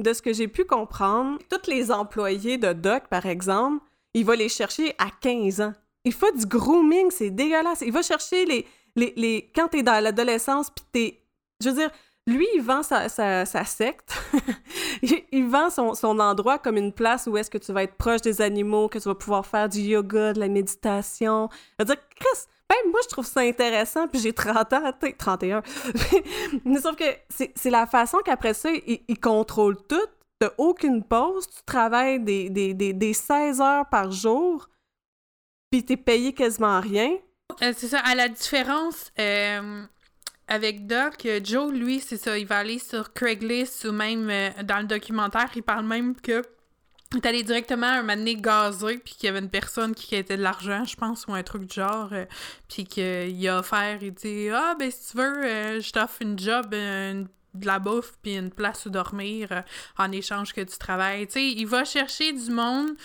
de ce que j'ai pu comprendre, tous les employés de Doc, par exemple, il va les chercher à 15 ans. Il fait du grooming, c'est dégueulasse. Il va chercher les... les, les... Quand t'es dans l'adolescence, puis t'es... Je veux dire, lui, il vend sa, secte. il, vend son, endroit comme une place où est-ce que tu vas être proche des animaux, que tu vas pouvoir faire du yoga, de la méditation. Je veux dire, Chris, ben, moi, je trouve ça intéressant, puis j'ai 30 ans, tu sais, 31. Mais sauf que c'est la façon qu'après ça, il, contrôle tout. T'as aucune pause, tu travailles des, des 16 heures par jour, puis t'es payé quasiment rien. Euh, c'est ça, à la différence euh, avec Doc, euh, Joe, lui, c'est ça, il va aller sur Craigslist ou même euh, dans le documentaire, il parle même que il est allé directement un moment donné gazé, puis qu'il y avait une personne qui était de l'argent, je pense, ou un truc du genre, euh, puis qu'il a offert, il dit « Ah, ben si tu veux, je t'offre une job, de la bouffe, puis une place où dormir en échange que tu travailles. » Tu sais, il va chercher du monde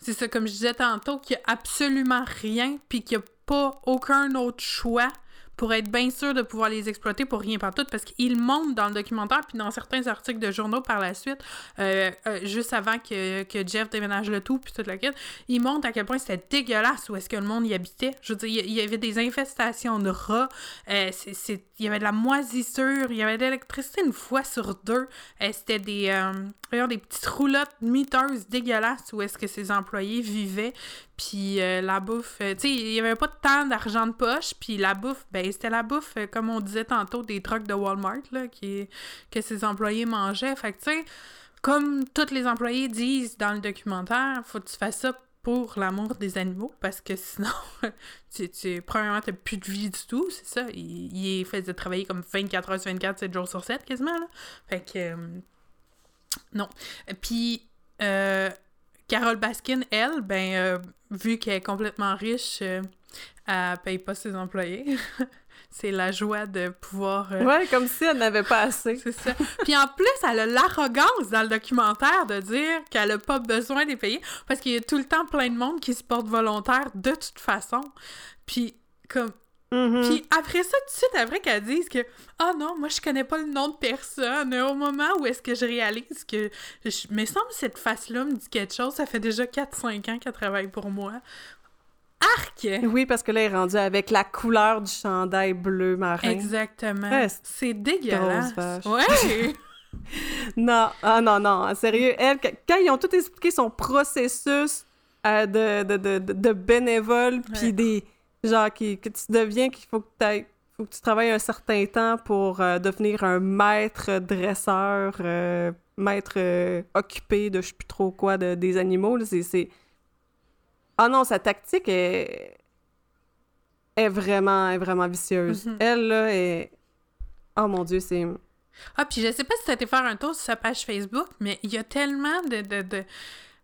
c'est ça, comme je disais tantôt, qu'il n'y a absolument rien, puis qu'il n'y a pas aucun autre choix pour être bien sûr de pouvoir les exploiter pour rien partout, parce qu'il montre dans le documentaire, puis dans certains articles de journaux par la suite, euh, euh, juste avant que, Jeff déménage le tout, puis toute la quête, il montre à quel point c'était dégueulasse où est-ce que le monde y habitait. Je veux dire, il y- avait des infestations de rats, euh, c'est- il y avait de la moisissure, il y avait de l'électricité une fois sur deux, euh, c'était des, euh, des petites roulottes miteuses dégueulasses où est-ce que ses employés vivaient, puis euh, la bouffe, euh, tu sais, il y avait pas tant d'argent de poche, puis la bouffe, ben c'était la bouffe, comme on disait tantôt, des trucks de Walmart, là, qui, que ses employés mangeaient. Fait que, tu sais, comme tous les employés disent dans le documentaire, faut que tu fasses ça pour l'amour des animaux, parce que sinon, tu, tu, premièrement, t'as plus de vie du tout, c'est ça. Il, est fait de travailler comme 24 heures sur 24, 7 jours sur 7, quasiment, là. Fait que... euh, non. Puis, euh, Carole Baskin, elle, ben, euh, vu qu'elle est complètement riche, elle paye pas ses employés. c'est la joie de pouvoir... euh, Ouais, comme si elle n'avait pas assez. c'est ça. Puis en plus, elle a l'arrogance dans le documentaire de dire qu'elle a pas besoin de les payer parce qu'il y a tout le temps plein de monde qui se porte volontaire de toute façon. Puis comme Mhm. puis après ça, tout de suite après qu'elle dise que Ah non, moi je connais pas le nom de personne, au moment où est-ce que je réalise que je me semble que cette face-là me dit quelque chose, ça fait déjà 4-5 ans qu'elle travaille pour moi. Arc! Oui, parce que là, elle est rendue avec la couleur du chandail bleu marin. Exactement. Ouais, c'est dégueulasse. Ouais! Non, ah non, non, sérieux, elle, qu- quand ils ont tout expliqué son processus euh, de, de, de, de- bénévole, puis Ouais. des... genre, qui, que tu deviens qu'il faut que faut que tu travailles un certain temps pour euh, devenir un maître dresseur, euh, maître occupé de je sais plus trop quoi, de, des animaux, c'est... Ah non, sa tactique est... est vraiment, est vraiment vicieuse. Mhm. Elle, là, est... Oh mon Dieu, c'est... Ah, puis je sais pas si t'as été faire un tour sur sa page Facebook, mais il y a tellement de, de, de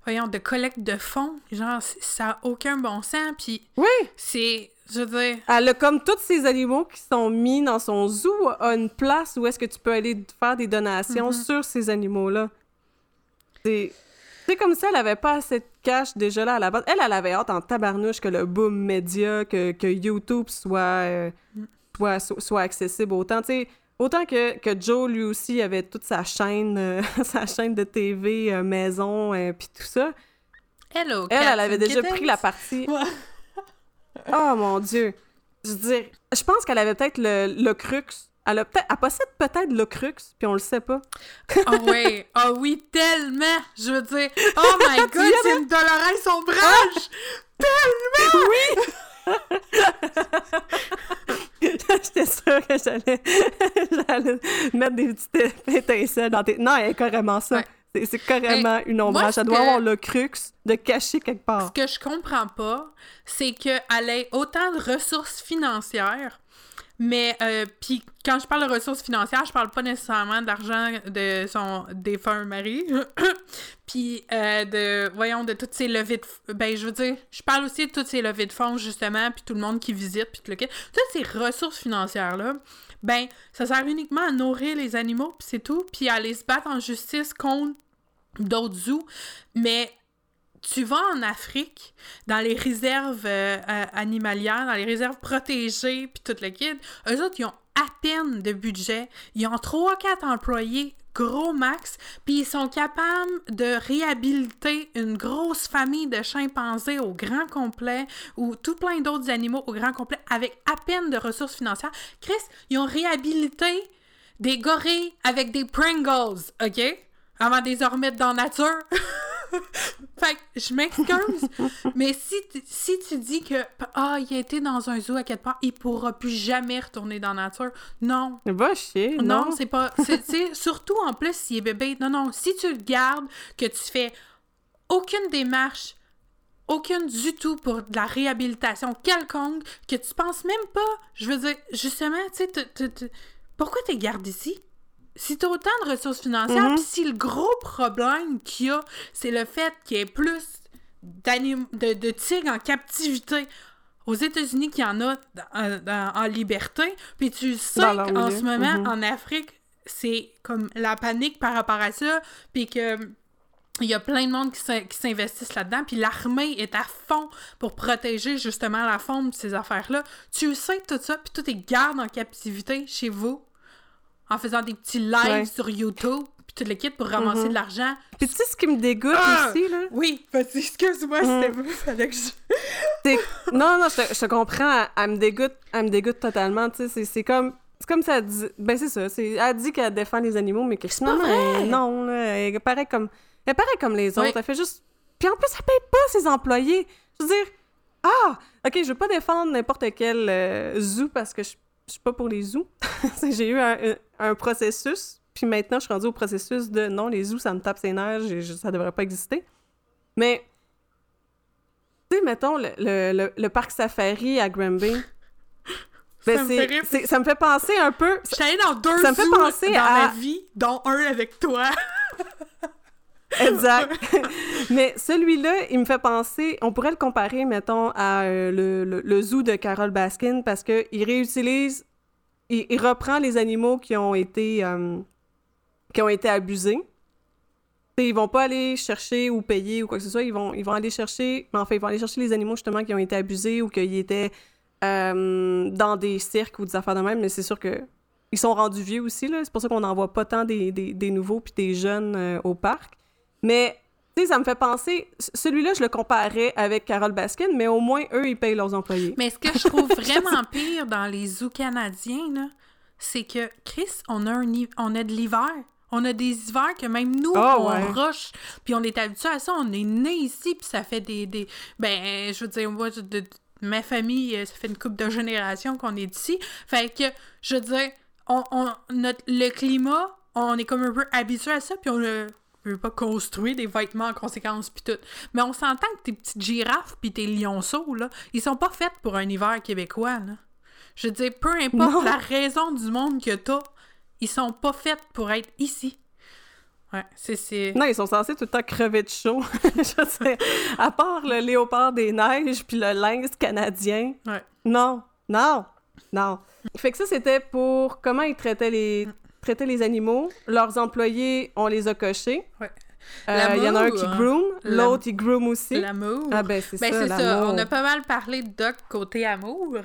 voyons, de collecte de fonds, genre, ça a aucun bon sens, puis Oui! c'est, je veux dire, Elle a comme tous ces animaux qui sont mis dans son zoo a une place où est-ce que tu peux aller faire des donations Mhm. sur ces animaux-là. C'est... Comme si elle avait pas assez de cash déjà là à la base. Elle, elle avait hâte en tabarnouche que le boom média, que, que YouTube soit, euh, Mm. soit, so- soit accessible autant. Tu sais, autant que, que Joe, lui aussi, avait toute sa chaîne, euh, sa chaîne de TV, euh, maison, et puis tout ça. Hello, Elle, elle avait déjà pris la partie. Oh mon Dieu! Je veux dire, je pense qu'elle avait peut-être le, le crux. Elle, a peut-être, elle possède peut-être le crux, puis on le sait pas. Ah oui, ah oui, tellement! Je veux dire, oh my god, c'est une Dolores Ombrage! J'étais sûre que j'allais, mettre des petites étincelles dans tes... Non, elle est carrément ça. Ouais. C'est, carrément une ombrage. ce Elle doit que- avoir le crux de cacher quelque Ce part. que je comprends pas, c'est qu'elle ait autant de ressources financières, mais euh, puis quand je parle de ressources financières, je parle pas nécessairement de l'argent de son défunt mari, puis euh, de voyons de toutes ces levées de ben je veux dire, je parle aussi de toutes ces levées de fonds justement, puis tout le monde qui visite, puis tout le toutes ces ressources financières là. Ben, ça sert uniquement à nourrir les animaux, puis c'est tout, puis à aller se battre en justice contre d'autres zoos, mais tu vas en Afrique, dans les réserves euh, animalières, dans les réserves protégées, puis tout le kit, eux autres, ils ont à peine de budget. Ils ont 3-4 employés, gros max, puis ils sont capables de réhabiliter une grosse famille de chimpanzés au grand complet ou tout plein d'autres animaux au grand complet avec à peine de ressources financières. Chris, ils ont réhabilité des gorilles avec des Pringles, OK? Avant de les dans la nature. fait que je m'excuse, mais si, tu- si tu dis que ah, il a été dans un zoo à quelque part, il pourra plus jamais retourner dans la nature. Non. Va chier, Non, non? c'est pas. c'est- surtout en plus s'il est bébé. Non, non. Si tu le gardes, que tu fais aucune démarche, aucune du tout pour de la réhabilitation quelconque, que tu penses même pas. Je veux dire, justement, tu sais, pourquoi tu gardes ici? Si tu as autant de ressources financières, puis si le gros problème qu'il y a, c'est le fait qu'il y ait plus de, de tigres en captivité aux États-Unis qu'il y en a dans- en liberté, puis tu sais qu'en ce moment, Mhm. en Afrique, c'est comme la panique par rapport à ça, puis que il y a plein de monde qui s'in- qui s'investissent là-dedans, puis l'armée est à fond pour protéger justement la faune de ces affaires-là. Tu sais tout ça, puis tout est garde en captivité chez vous, en faisant des petits lives Ouais. sur YouTube, puis tout le kit pour ramasser Mhm. de l'argent. Puis tu sais ce qui me dégoûte Ah! aussi, là? Oui, vas-y, excuse-moi, Mm. c'était fallait que je... Non, non, je te, je te comprends. Elle, me dégoûte, elle me dégoûte totalement. Tu sais, c'est- comme... C'est comme ça dit... Ben, c'est ça. c'est- Elle dit qu'elle défend les animaux, mais que finalement, elle- non, là, elle pareille comme... Elle pareille comme les autres. Oui. Elle fait juste... Puis en plus, elle paye pas ses employés. Je veux dire... Ah! OK, je veux pas défendre n'importe quel euh, zoo parce que je suis pas pour les zoos. J'ai eu un, processus, puis maintenant, je suis rendue au processus de non, les zoos, ça me tape ses nerfs, je- ça devrait pas exister. Mais tu sais, mettons, le, le, le, le parc safari à Granby. ben, Ça me fait rire. c'est- ça me fait penser un peu. Je suis allée dans deux Ça me fait zoos penser dans à- ma vie, dont un avec toi. Exact. Mais celui-là, il me fait penser. On pourrait le comparer, mettons, à euh, le, le, zoo de Carol Baskin parce qu'il réutilise. Il, il reprend les animaux qui ont été. euh, qui ont été abusés. T'sais, ils vont pas aller chercher ou payer ou quoi que ce soit. Ils vont, ils vont aller chercher. Enfin, ils vont aller chercher les animaux justement qui ont été abusés ou qui étaient euh, dans des cirques ou des affaires de même. Mais c'est sûr que. Ils sont rendus vieux aussi. C'est pour ça qu'on n'en voit pas tant des, des, nouveaux puis des jeunes au parc. Mais, tu sais, ça me fait penser... Celui-là, je le comparais avec Carole Baskin, mais au moins, eux, ils payent leurs employés. Mais ce que je trouve vraiment pire dans les zoos canadiens, là, c'est que, Chris, on a, un, on a de l'hiver. On a des hivers que même nous, Ah, on ouais. rush, puis on est habitué à ça. On est né ici, puis ça fait des, des... Ben, je veux dire, moi, de, de- ma famille, euh, ça fait une couple de générations qu'on est ici. Fait que, je veux dire, on, on, notre, le climat, on est comme un peu habitué à ça, puis on ne veut pas construire des vêtements en conséquence, puis tout. Mais on s'entend que tes petites girafes puis tes lionceaux, là, ils sont pas faits pour un hiver québécois, là. Je veux dire, peu importe Non. la raison du monde que t'as, ils sont pas faits pour être ici. Ouais, c'est... c'est... Non, ils sont censés tout le temps crever de chaud. je sais. À part le léopard des neiges puis le lynx canadien. Ouais. Non, non, non. Fait que ça, c'était pour comment ils traitaient les, traitaient les animaux. Leurs employés, on les a cochés. Ouais. Euh, Il y en a un qui L'amour. groom, l'autre il groom aussi. L'amour. Ah ben c'est Ben, ça, c'est ça. l'amour. On a pas mal parlé de Doc côté amour,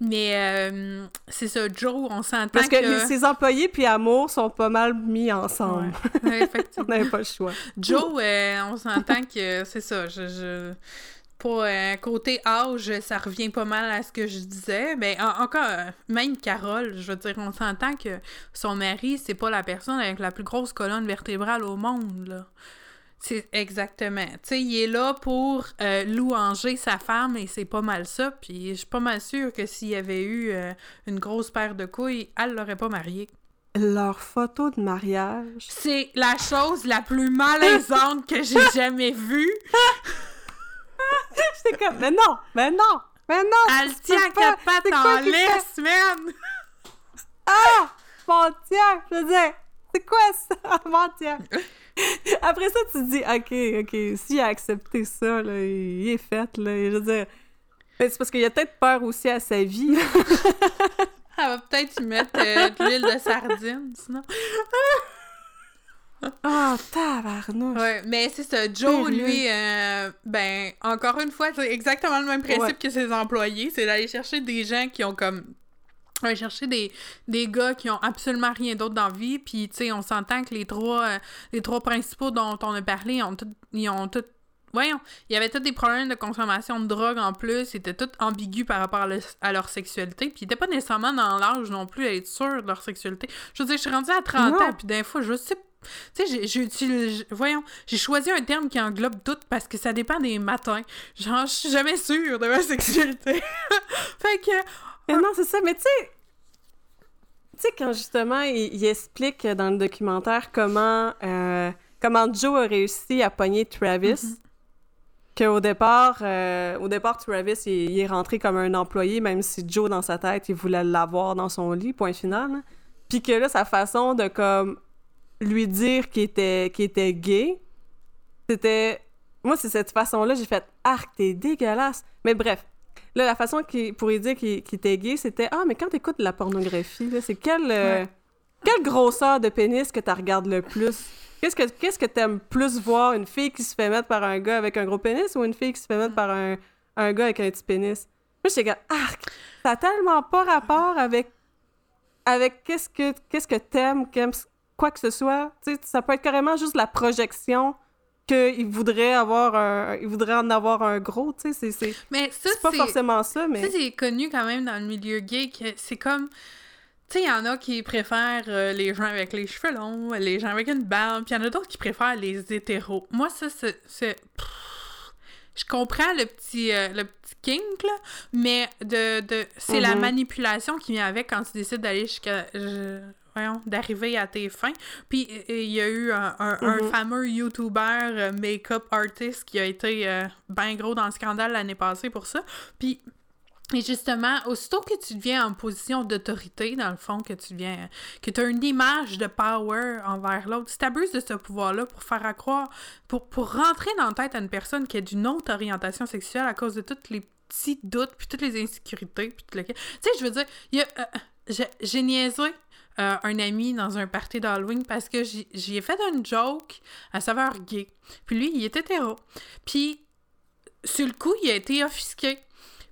mais euh, c'est ça, Joe, on s'entend Parce que, ses employés puis amour sont pas mal mis ensemble. Ouais, ouais, effectivement. On n'avait pas le choix. Joe, euh, on s'entend que c'est ça. Je, je... Pour euh, côté âge, ça revient pas mal à ce que je disais. Mais en- encore, même Carole, je veux dire, on s'entend que son mari, c'est pas la personne avec la plus grosse colonne vertébrale au monde, là. C'est exactement. Tu sais, il est là pour euh, louanger sa femme et c'est pas mal ça. Puis je suis pas mal sûre que s'il y avait eu euh, une grosse paire de couilles, elle l'aurait pas marié. Leur photo de mariage. C'est la chose la plus malaisante que j'ai jamais vue. J'étais comme, mais non, mais non, mais non! Elle tient à pas- quatre pattes c'est quoi en laisse, man! Ah! Mon Dieu! Je veux dire, c'est quoi ça? Mon Dieu! Après ça, tu te dis, OK, OK, s'il a accepté ça, là, il est fait, là. Je veux dire, c'est parce qu'il a peut-être peur aussi à sa vie. Elle va peut-être y mettre euh, de l'huile de sardine, sinon. Ah, tabarnouche! Ouais, mais c'est ça. Joe, lui, euh, ben, encore une fois, c'est exactement le même principe Ouais. que ses employés. C'est d'aller chercher des gens qui ont comme. Aller chercher des, des gars qui ont absolument rien d'autre dans la vie. Puis, tu sais, on s'entend que les trois, euh, les trois principaux dont on a parlé, ils ont tout. Ils ont tout Voyons, il y avait tous des problèmes de consommation de drogue en plus, ils étaient tous ambigus par rapport à, le- à leur sexualité, puis ils étaient pas nécessairement dans l'âge non plus à être sûrs de leur sexualité. Je veux dire, je suis rendue à 30 Non. ans, puis des fois, je sais tu sais, utilisé- voyons, j'ai choisi un terme qui englobe tout parce que ça dépend des matins. Genre, je suis jamais sûre de ma sexualité. fait que, Mais non, c'est ça, mais tu sais... Tu sais, quand justement, il, il explique dans le documentaire comment, euh, comment Joe a réussi à pogner Travis, Mhm. qu'au départ, euh, au départ, Travis, il, il est rentré comme un employé, même si Joe, dans sa tête, il voulait l'avoir dans son lit, point final. Puis que là, sa façon de, comme, lui dire qu'il était, qu'il était gay, c'était... Moi, c'est cette façon-là, j'ai fait « Arc, t'es dégueulasse! » Mais bref, Là, la façon qu'il pourrait dire qu'il était gay, c'était Ah, mais quand t'écoutes de la pornographie, c'est quelle, euh, Ouais. quelle grosseur de pénis que tu regardes le plus? Qu'est-ce que qu'est-ce que t'aimes plus voir? Une fille qui se fait mettre par un gars avec un gros pénis ou une fille qui se fait mettre par un, un gars avec un petit pénis? Moi, j'étais comme Arc! Ça a tellement pas rapport avec avec qu'est-ce que qu'est-ce que t'aimes, quoi que ce soit. Tu sais, ça peut être carrément juste la projection qu'il voudrait avoir un, il voudrait en avoir un gros, tu sais, c'est- c'est mais ça, c'est pas forcément ça, mais... Ça, c'est connu quand même dans le milieu gay que c'est comme. Tu sais, il y en a qui préfèrent euh, les gens avec les cheveux longs, les gens avec une barbe, puis il y en a d'autres qui préfèrent les hétéros. Moi, ça, c'est. Je comprends le petit, euh, le petit kink, là, mais de, de, c'est la Mhm. manipulation qui vient avec quand tu décides d'aller jusqu'à. D'arriver à tes fins. Puis euh, il y a eu un, un- un Mhm. fameux YouTuber euh, make-up artist qui a été euh, ben gros dans le scandale l'année passée pour ça. Puis et justement, aussitôt que tu deviens en position d'autorité, dans le fond, que tu deviens. que tu as une image de power envers l'autre, si tu abuses de ce pouvoir-là pour faire à croire. Pour, pour rentrer dans la tête à une personne qui a d'une autre orientation sexuelle à cause de tous les petits doutes, puis toutes les insécurités, puis tout le. Tu sais, je veux dire, il y a. euh, j'ai- j'ai niaisé. Euh, un ami dans un party d'Halloween parce que j'y ai fait une joke à saveur gay. Puis lui, il était hétéro. Puis, sur le coup, il a été offusqué.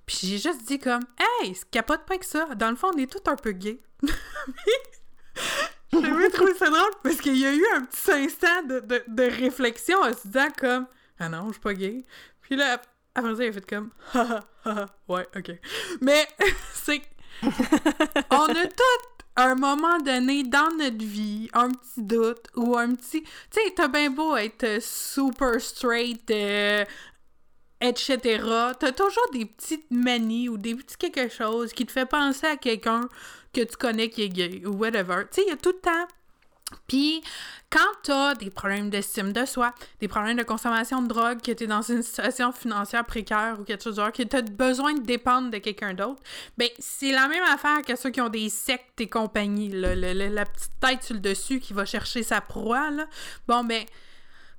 Puis j'ai juste dit comme Hey, capote pas que ça. Dans le fond, on est tous un peu gays. J'avais trouvé ça drôle parce qu'il y a eu un petit instant de réflexion en se disant comme Ah non, je suis pas gay. Puis là, après ça, il a fait comme Ha ha ha, ouais, ok. Mais c'est. on a tous un moment donné dans notre vie un petit doute ou un petit. Tu sais, t'as bien beau être super straight, euh, etc. T'as toujours des petites manies ou des petits quelque chose qui te fait penser à quelqu'un que tu connais qui est gay ou whatever. Tu sais, il y a tout le temps. Puis, quand t'as des problèmes d'estime de soi, des problèmes de consommation de drogue, que t'es dans une situation financière précaire ou quelque chose genre, que t'as besoin de dépendre de quelqu'un d'autre, ben, c'est la même affaire que ceux qui ont des sectes et compagnie, le- le- la petite tête sur le dessus qui va chercher sa proie, là. Bon, ben,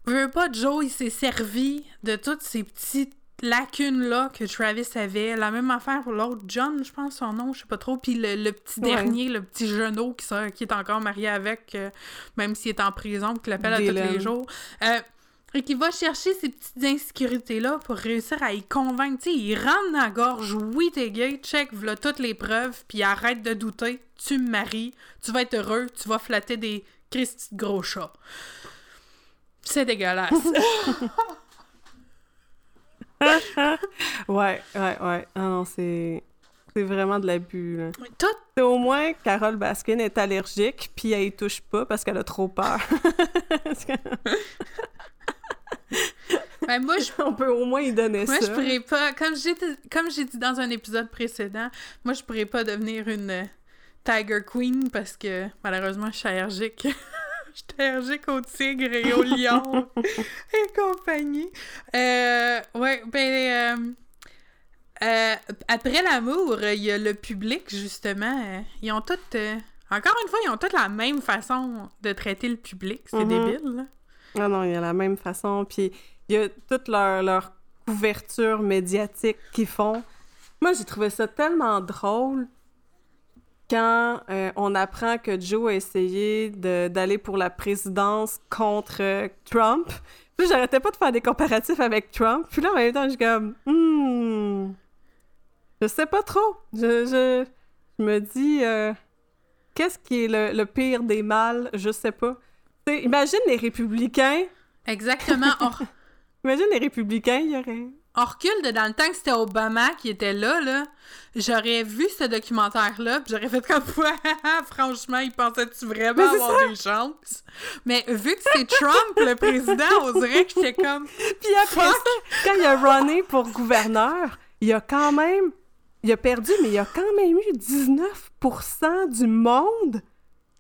veux pas, Joe, il s'est servi de toutes ces petites lacune-là que Travis avait. La même affaire pour l'autre, John, je pense son nom, je sais pas trop. Puis le, le petit Ouais. dernier, le petit genou qui, qui est encore marié avec, euh, même s'il est en prison, qui l'appelle à tous les jours. Euh, et qui va chercher ces petites insécurités-là pour réussir à y convaincre. Il rentre dans la gorge, oui, t'es gay, check, voilà toutes les preuves, puis arrête de douter, tu me maries, tu vas être heureux, tu vas flatter des Christy de gros chats. C'est dégueulasse. Ouais, ouais, ouais. Ah non, c'est. C'est vraiment de l'abus, là. Tout Au moins, Carole Baskin est allergique, puis elle y touche pas parce qu'elle a trop peur. Ben, moi, je, On peut au moins y donner moi, ça. je pourrais pas. Comme j'ai, comme j'ai dit dans un épisode précédent, moi, je pourrais pas devenir une euh, Tiger Queen parce que malheureusement, je suis allergique. Je suis allergique aux tigres et aux lions et compagnie. Euh, ouais, ben. euh, euh, après l'amour, il y a le public, justement. ils ont toutes. encore une fois, ils ont toutes la même façon de traiter le public. C'est Mhm. débile, là. Ah non, il y a la même façon. Puis il y a toute leur, leur couverture médiatique qu'ils font. Moi, j'ai trouvé ça tellement drôle quand euh, on apprend que Joe a essayé d'aller pour la présidence contre euh, Trump. Puis j'arrêtais pas de faire des comparatifs avec Trump. Puis là, en même temps, je suis comme... Hmm, je sais pas trop. Je, je, je me dis... euh, Qu'est-ce qui est le, le pire des mâles? Je sais pas. Imagine les républicains. Exactement. Imagine les républicains, il y aurait. On recule de dans le temps que c'était Obama qui était là, là. J'aurais vu ce documentaire-là, puis j'aurais fait comme quoi, franchement, il pensait-tu vraiment c'est avoir des chances? Mais vu que c'est Trump, le président, on dirait que j'étais comme. Puis après ça, quand il a runné pour gouverneur, il a quand même. Il a perdu, mais il a quand même eu 19% du monde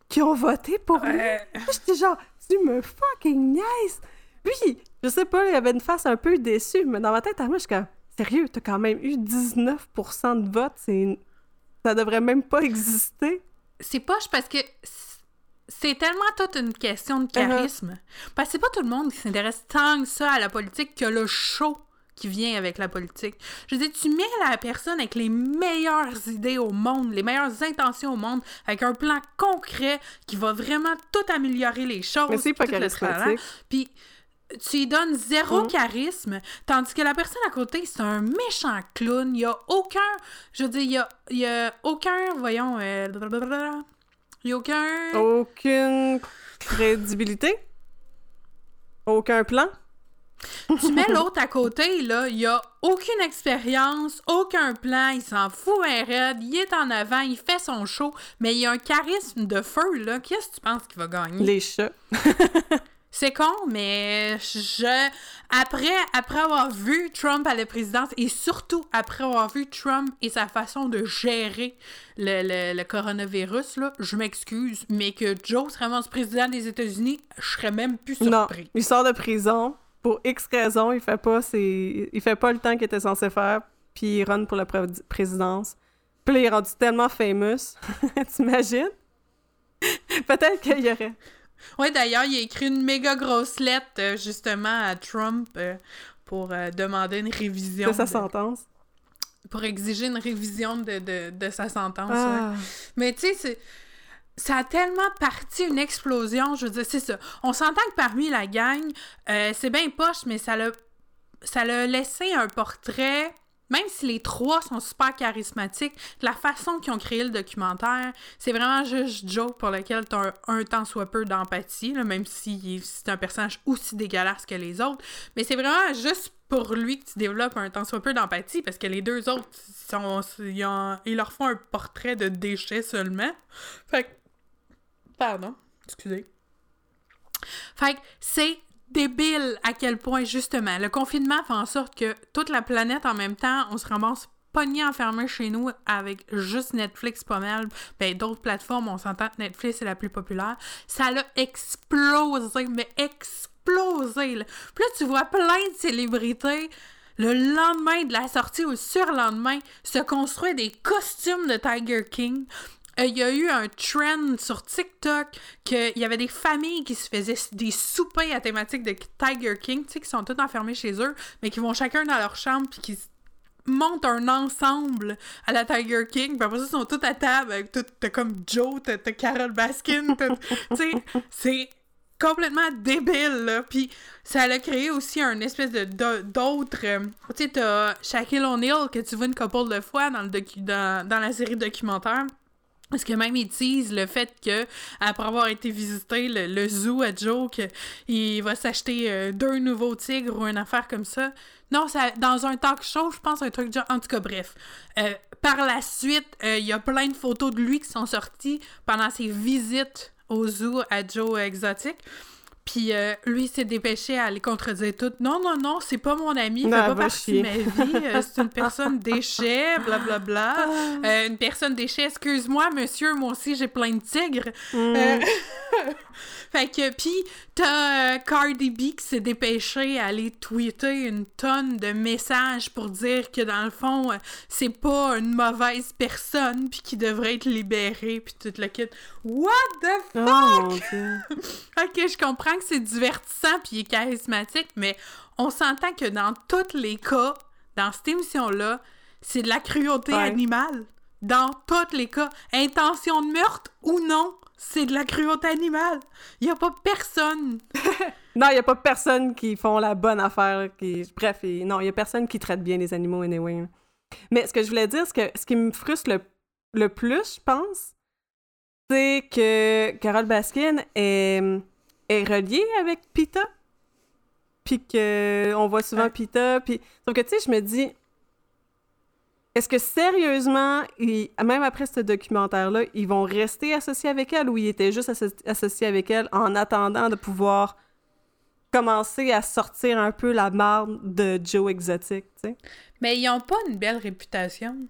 qui ont voté pour lui. Euh, J'étais genre, tu me fucking nice! Puis, je sais pas, il avait une face un peu déçue, mais dans ma tête, à moi, je suis comme, sérieux, t'as quand même eu 19% de vote, c'est. Ça devrait même pas exister. c'est poche parce que c'est tellement toute une question de charisme. Parce que c'est pas tout le monde qui s'intéresse tant que ça à la politique que le show qui vient avec la politique. Je veux dire, tu mets la personne avec les meilleures idées au monde, les meilleures intentions au monde, avec un plan concret qui va vraiment tout améliorer les choses. Mais c'est pas charismatique. Puis tu lui donnes zéro Mm. charisme, tandis que la personne à côté, c'est un méchant clown. Il y a aucun... Je veux dire, il y a, il y a aucun... Voyons... euh, il y a aucun... Aucune crédibilité? Aucun plan? Tu mets l'autre à côté, là, il a aucune expérience, aucun plan, il s'en fout un raide, il est en avant, il fait son show, mais il a un charisme de feu, là. Qu'est-ce que tu penses qu'il va gagner? Les chats. C'est con, mais je... Après, après avoir vu Trump à la présidence, et surtout après avoir vu Trump et sa façon de gérer le, le- le coronavirus, là, je m'excuse, mais que Joe serait vraiment président des États-Unis, je serais même plus Non, surpris. il sort de prison pour X raisons, il fait pas ses... il fait pas le temps qu'il était censé faire, puis il run pour la pré- présidence. Puis là, il est rendu tellement famous. T'imagines? Peut-être qu'il y aurait. Oui, d'ailleurs, il a écrit une méga grosse lettre euh, justement à Trump euh, pour euh, demander une révision. de sa de- sentence. pour exiger une révision de, de, de sa sentence. ouais. Ah. Mais tu sais, c'est- ça a tellement parti une explosion. Je veux dire, c'est ça. On s'entend que parmi la gang, euh, c'est bien poche, mais ça l'a, ça l'a laissé un portrait. Même si les trois sont super charismatiques, la façon qu'ils ont créé le documentaire, c'est vraiment juste Joe pour lequel tu as un, tant soit peu d'empathie, même si c'est un personnage aussi dégueulasse que les autres. Mais c'est vraiment juste pour lui que tu développes un tant soit peu d'empathie, parce que les deux autres, ils leur font un portrait de déchets seulement. Fait que... Pardon, excusez. Fait que c'est débile à quel point, justement, le confinement fait en sorte que toute la planète, en même temps, on se ramasse pogné enfermé chez nous avec juste Netflix pas mal. Ben, d'autres plateformes, on s'entend que Netflix est la plus populaire. Ça l'a explosé, mais explosé, là. Puis là, tu vois plein de célébrités le lendemain de la sortie ou le surlendemain se construire des costumes de Tiger King. Euh, il y a eu un trend sur TikTok qu'il y avait des familles qui se faisaient des soupers à thématique de Tiger King, tu sais, qui sont toutes enfermées chez eux, mais qui vont chacun dans leur chambre puis qui montent un ensemble à la Tiger King, puis après ça, ils sont tous à table, avec tout, t'as comme Joe, t'as Carol Baskin, tu sais, c'est complètement débile, là. Puis ça a créé aussi un espèce de d'autres... Euh, tu sais, t'as Shaquille O'Neal, que tu vois une couple de fois dans, le dans, dans la série documentaire, parce que même ils disent le fait que, après avoir été visiter le, zoo à Joe, il va s'acheter euh, deux nouveaux tigres ou une affaire comme ça. Non, ça, dans un talk show, je pense, un truc genre. En tout cas, bref. Euh, par la suite, euh, il y a plein de photos de lui qui sont sorties pendant ses visites au zoo à Joe Exotic. Puis euh, lui, s'est dépêché à les contredire toutes. Non, non, non, c'est pas mon ami, il fait pas partie de ma vie. Euh, c'est une personne déchet, blablabla. Bla, bla. Ah. Euh, une personne déchet, excuse-moi, monsieur, moi aussi j'ai plein de tigres. Mm. fait que, puis t'as Cardi B qui s'est dépêché à aller tweeter une tonne de messages pour dire que dans le fond, c'est pas une mauvaise personne, puis qu'il devrait être libéré, puis tout le kit. What the oh, fuck? ok, je comprends que c'est divertissant puis il est charismatique, mais on s'entend que dans tous les cas, dans cette émission-là, c'est de la cruauté animale. Dans tous les cas, intention de meurtre ou non, c'est de la cruauté animale. Il n'y a pas personne. non, il n'y a pas personne qui font la bonne affaire. Qui... Bref, non, il n'y a personne qui traite bien les animaux anyway. Mais ce que je voulais dire, ce, que, ce qui me frustre le, le plus, je pense, c'est que Carole Baskin est est relié avec Pita. Puis qu'on voit souvent Pita. Puis... Donc, tu sais, je me dis, est-ce que sérieusement, même après ce documentaire-là, ils vont rester associés avec elle ou ils étaient juste associés avec elle en attendant de pouvoir commencer à sortir un peu la marde de Joe Exotic, tu sais? Mais ils ont pas une belle réputation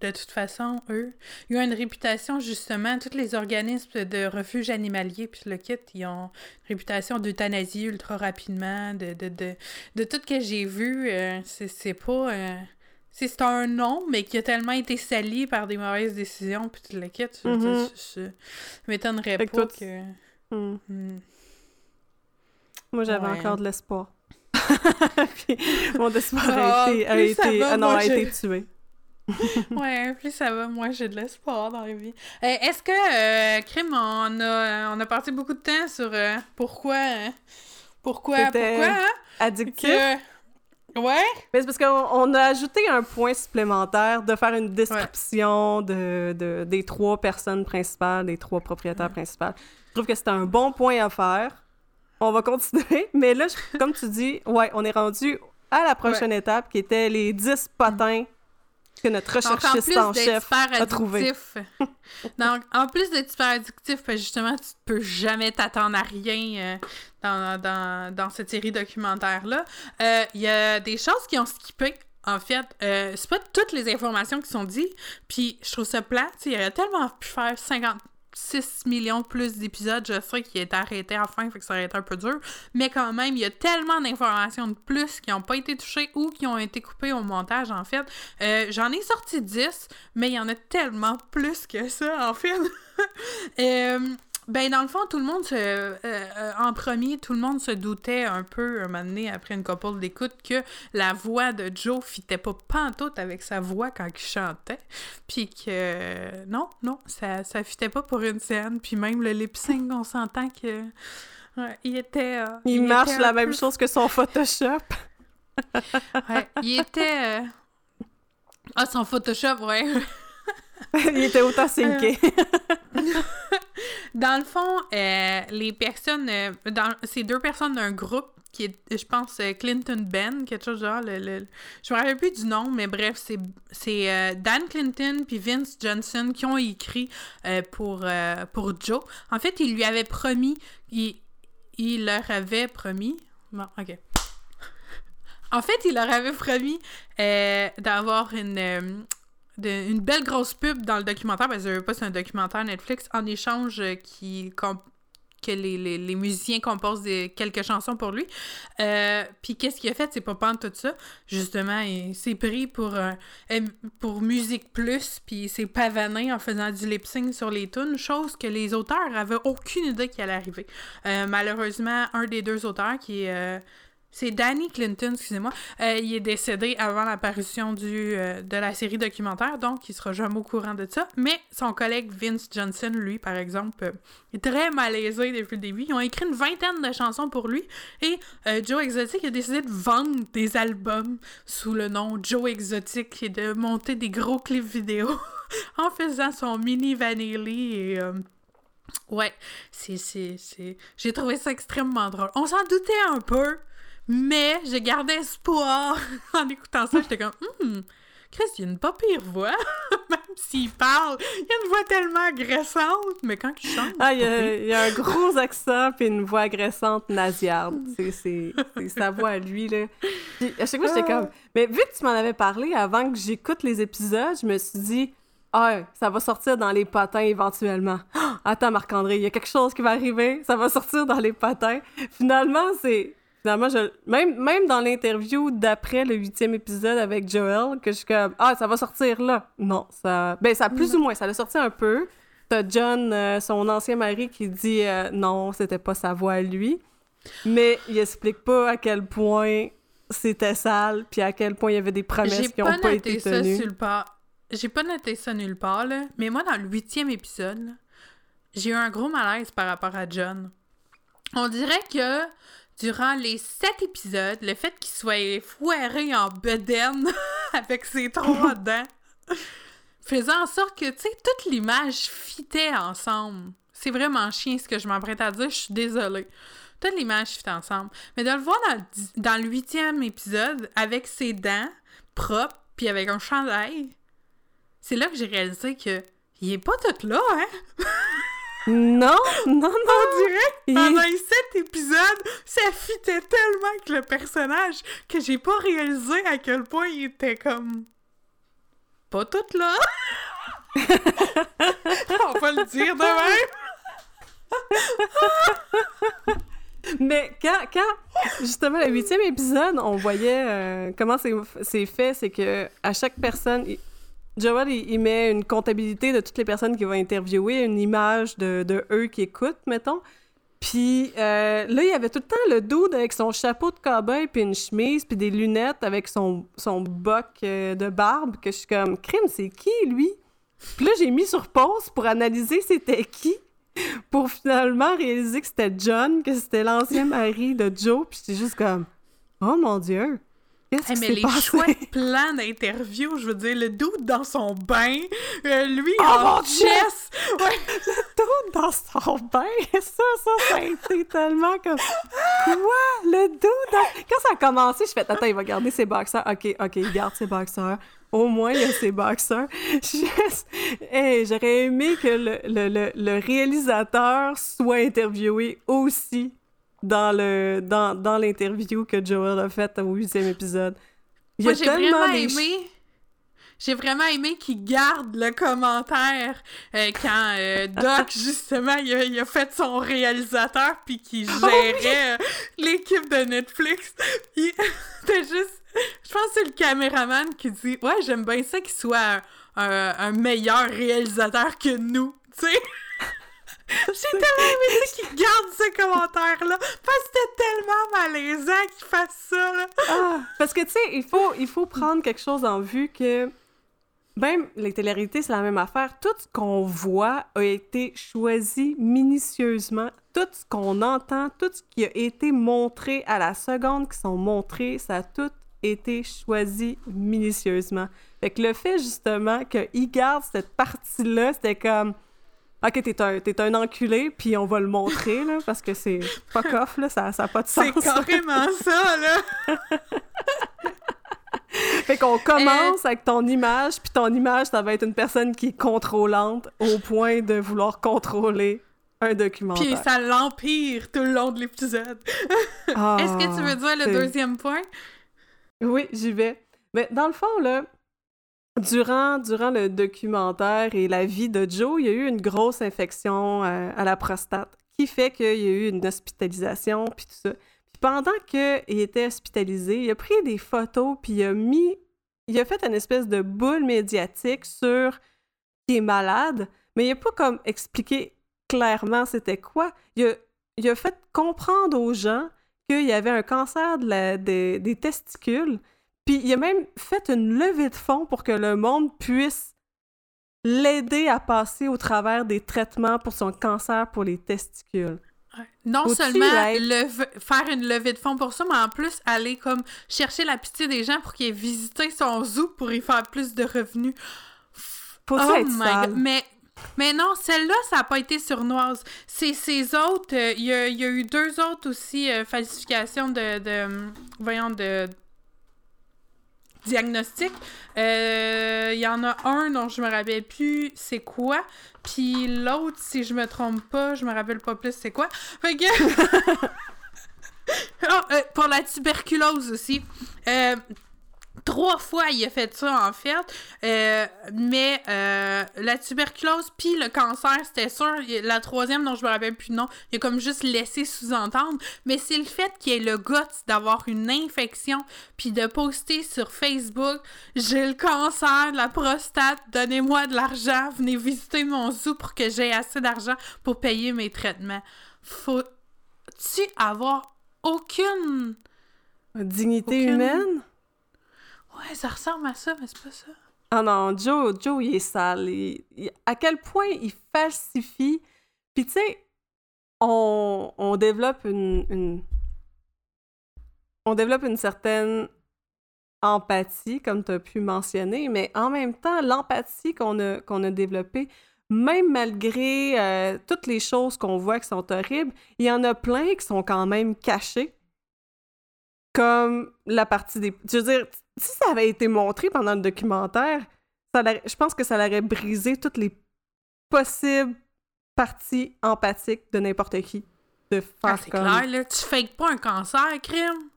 de toute façon, eux. Ils ont une réputation, justement, tous les organismes de refuge animalier, puis le kit, ils ont une réputation d'euthanasie ultra rapidement, de, de, de, de tout ce que j'ai vu, euh, c'est pas... Euh, c'est un nom, mais qui a tellement été sali par des mauvaises décisions, puis tout le kit, mm-hmm. je, m'étonnerais pas que... Hmm. Hmm. Moi, j'avais encore de l'espoir. mon espoir a ah, été, a été, ah non, a été tué. ouais, plus ça va, moi j'ai de l'espoir dans la vie. Euh, est-ce que, euh, Crime, on a, on a passé beaucoup de temps sur euh, pourquoi, hein? pourquoi, pourquoi, hein? addictif? Ouais. Mais c'est parce qu'on a ajouté un point supplémentaire de faire une description de, de, des trois personnes principales, des trois propriétaires principaux. Je trouve que c'est un bon point à faire. On va continuer, mais là, comme tu dis, ouais, on est rendu à la prochaine étape qui était les 10 potins que notre recherchiste en, chef a trouvé. Donc, en plus d'être super addictif, justement, tu ne peux jamais t'attendre à rien euh, dans, dans, cette série documentaire-là. Euh, il y a des choses qui ont skippé. En fait, euh, c'est pas toutes les informations qui sont dites, puis je trouve ça plat. Il aurait tellement pu faire 50 6 millions plus d'épisodes, je sais qu'il est arrêté à la fin, fait que ça aurait été un peu dur. Mais quand même, il y a tellement d'informations de plus qui n'ont pas été touchées ou qui ont été coupées au montage, en fait. Euh, j'en ai sorti 10, mais il y en a tellement plus que ça, en fait. euh, ben, dans le fond, tout le monde se. Euh, euh, en premier, tout le monde se doutait un peu, un moment donné, après une couple d'écoute, que la voix de Joe fitait pas pantoute avec sa voix quand il chantait. Puis que. non, non, ça, ça fitait pas pour une scène. Puis même le lip sync, on s'entend que. il était. Euh, il, marche la même chose que son Photoshop. ouais, il était. Ah, son Photoshop, ouais. il était autant synqué. Dans le fond, euh, les personnes, euh, dans, c'est deux personnes d'un groupe qui est, je pense, euh, Clinton Ben, quelque chose genre. Le, je me rappelle plus du nom, mais bref, c'est, c'est Dan Clinton puis Vince Johnson qui ont écrit pour, pour Joe. En fait, il lui avait promis, il, il leur avait promis. Bon, ok. En fait, il leur avait promis d'avoir une une belle grosse pub dans le documentaire, parce que pas c'est un documentaire Netflix, en échange euh, qui, que les, les, les, musiciens composent des, quelques chansons pour lui. Euh, puis qu'est-ce qu'il a fait? C'est pas prendre tout ça. Justement, il s'est pris pour, pour Musique Plus, puis il s'est pavané en faisant du lip-sync sur les tunes, chose que les auteurs avaient aucune idée qu'il allait arriver. Euh, malheureusement, un des deux auteurs, qui est c'est Danny Clinton, excusez-moi. Euh, il est décédé avant l'apparition euh, de la série documentaire, donc il sera jamais au courant de ça. Mais son collègue Vince Johnson, lui, par exemple, euh, est très malaisé depuis le début. Ils ont écrit une vingtaine de chansons pour lui et Joe Exotic a décidé de vendre des albums sous le nom Joe Exotic et de monter des gros clips vidéo en faisant son mini vanilli et... Ouais, c'est... J'ai trouvé ça extrêmement drôle. On s'en doutait un peu, mais j'ai gardé espoir en écoutant ça. J'étais comme, hum, Chris, il y a une pas pire voix. Même s'il parle, il y a une voix tellement agressante. Mais quand il chante. Ah, il y, a, un gros accent puis une voix agressante nasillarde. C'est sa voix à lui, là. à chaque fois, j'étais comme. Mais vu que tu m'en avais parlé avant que j'écoute les épisodes, je me suis dit. Ah, ça va sortir dans les patins éventuellement. attends, Marc-André, il y a quelque chose qui va arriver. Ça va sortir dans les patins. Finalement, c'est Finalement, je... même, même dans l'interview d'après le huitième épisode avec Joel, que je suis comme Ah, ça va sortir là. Non, ça. Ben, ça plus ou moins, ça l'a sorti un peu. T'as John, euh, son ancien mari, qui dit euh, non, c'était pas sa voix à lui. Mais il explique pas à quel point c'était sale, puis à quel point il y avait des promesses qui ont pas été tenues. J'ai pas noté ça nulle part, là. Mais moi, dans le huitième épisode, j'ai eu un gros malaise par rapport à John. On dirait que durant les sept épisodes, le fait qu'il soit foiré en bedaine avec ses trois dents faisait en sorte que, tu sais, toute l'image fitait ensemble. C'est vraiment chien ce que je m'apprête à dire, je suis désolée. Toute l'image fitait ensemble. Mais de le voir dans, dans le huitième épisode avec ses dents propres puis avec un chandail, c'est là que j'ai réalisé que il est pas tout là, hein? Non, non, non. On dirait pendant les sept épisodes, ça fitait tellement avec le personnage que j'ai pas réalisé à quel point il était comme. Pas tout là. On va le dire de même. Mais quand, quand, justement, le huitième épisode, on voyait euh, comment c'est fait, c'est que à chaque personne, Joel, il, met une comptabilité de toutes les personnes qu'il va interviewer, une image de, de eux qui écoutent, mettons. Puis euh, là, il y avait tout le temps le dude avec son chapeau de cowboy, puis une chemise, puis des lunettes avec son, son boc euh, de barbe, que je suis comme, crime, c'est qui, lui? Puis là, j'ai mis sur pause pour analyser c'était qui, pour finalement réaliser que c'était John, que c'était l'ancien mari de Joe, puis j'étais juste comme, oh mon Dieu! Mais les chouettes plans d'interview, je veux dire, le doute dans son bain, euh, lui oh en chess! Ouais. Le doute dans son bain! Ça, ça, ça a été tellement comme... Quoi? Le doute dans... Quand ça a commencé, je fais « Attends, il va garder ses boxeurs. OK, OK, il garde ses boxeurs. Au moins, il a ses boxeurs. Hey, J'aurais aimé que le, le, le, le réalisateur soit interviewé aussi dans le dans, dans l'interview que Joel a faite au huitième épisode. Moi, j'ai vraiment aimé. J'ai vraiment aimé qu'il garde le commentaire euh, quand euh, Doc, justement, il a, fait son réalisateur puis qu'il oh gérait euh, l'équipe de Netflix. C'était juste... Je pense que c'est le caméraman qui dit « Ouais, j'aime bien ça qu'il soit un, un meilleur réalisateur que nous. » Tu sais j'ai tellement aimé qu'il garde ce commentaire-là. Parce que c'était tellement malaisant qu'il fasse ça. Ah, parce que, tu sais, il faut, il faut prendre quelque chose en vue que... Même les télé c'est la même affaire. Tout ce qu'on voit a été choisi minutieusement. Tout ce qu'on entend, tout ce qui a été montré à la seconde qui sont montrés, ça a tout été choisi minutieusement. Fait que le fait, justement, qu'il garde cette partie-là, c'était comme Ok, t'es un, es un enculé, puis on va le montrer, là, parce que c'est fuck off, là, ça n'a pas de sens. C'est carrément ça, là! fait qu'on commence avec ton image, puis ton image, ça va être une personne qui est contrôlante au point de vouloir contrôler un documentaire. Puis ça l'empire tout le long de l'épisode. Ah, Est-ce que tu veux dire le deuxième point? Oui, j'y vais. Mais dans le fond, là, Durant, durant le documentaire et la vie de Joe, il y a eu une grosse infection euh, à la prostate. qui fait qu'il y a eu une hospitalisation, puis tout ça. Puis pendant qu'il était hospitalisé, il a pris des photos, puis il a mis... Il a fait une espèce de boule médiatique sur qui est malade, mais il a pas comme expliqué clairement c'était quoi. Il a, il a fait comprendre aux gens qu'il y avait un cancer de la- des testicules, puis il a même fait une levée de fonds pour que le monde puisse l'aider à passer au travers des traitements pour son cancer pour les testicules. Ouais. Non seulement leve- faire une levée de fonds pour ça, mais en plus aller comme chercher la pitié des gens pour qu'ils aient visité son zoo pour y faire plus de revenus. Oh my? God. Mais, mais non, celle-là, ça n'a pas été surnoise. C'est ces autres. euh, Il y, a, il y a eu deux autres aussi euh, falsifications de, de. Voyons, de. Diagnostic. Euh, Il y en a un dont je me rappelle plus c'est quoi. Puis l'autre, si je me trompe pas, je me rappelle pas plus c'est quoi. Fait que. Euh, pour la tuberculose aussi. Euh, Trois fois, il a fait ça, en fait. Euh, mais euh, la tuberculose puis le cancer, c'était sûr. La troisième, dont je me rappelle plus le nom, il a comme juste laissé sous-entendre. Mais c'est le fait qu'il ait le guts d'avoir une infection puis de poster sur Facebook « J'ai le cancer de la prostate, donnez-moi de l'argent, venez visiter mon zoo pour que j'ai assez d'argent pour payer mes traitements. » Faut-tu avoir aucune... Dignité Aucune- humaine? Ouais, ça ressemble à ça, mais c'est pas ça. Ah non, Joe, Joe, il est sale. Il- à quel point il falsifie. Puis tu sais, on, on développe une, une- On développe une certaine empathie, comme tu as pu mentionner, mais en même temps, l'empathie qu'on a, qu'on a développée, même malgré euh, toutes les choses qu'on voit qui sont horribles, il y en a plein qui sont quand même cachées. Comme la partie des... Je veux dire, si ça avait été montré pendant le documentaire, ça je pense que ça l'aurait brisé toutes les possibles parties empathiques de n'importe qui. De faire Ah, c'est comme... clair, là. Tu fakes pas un cancer, crime?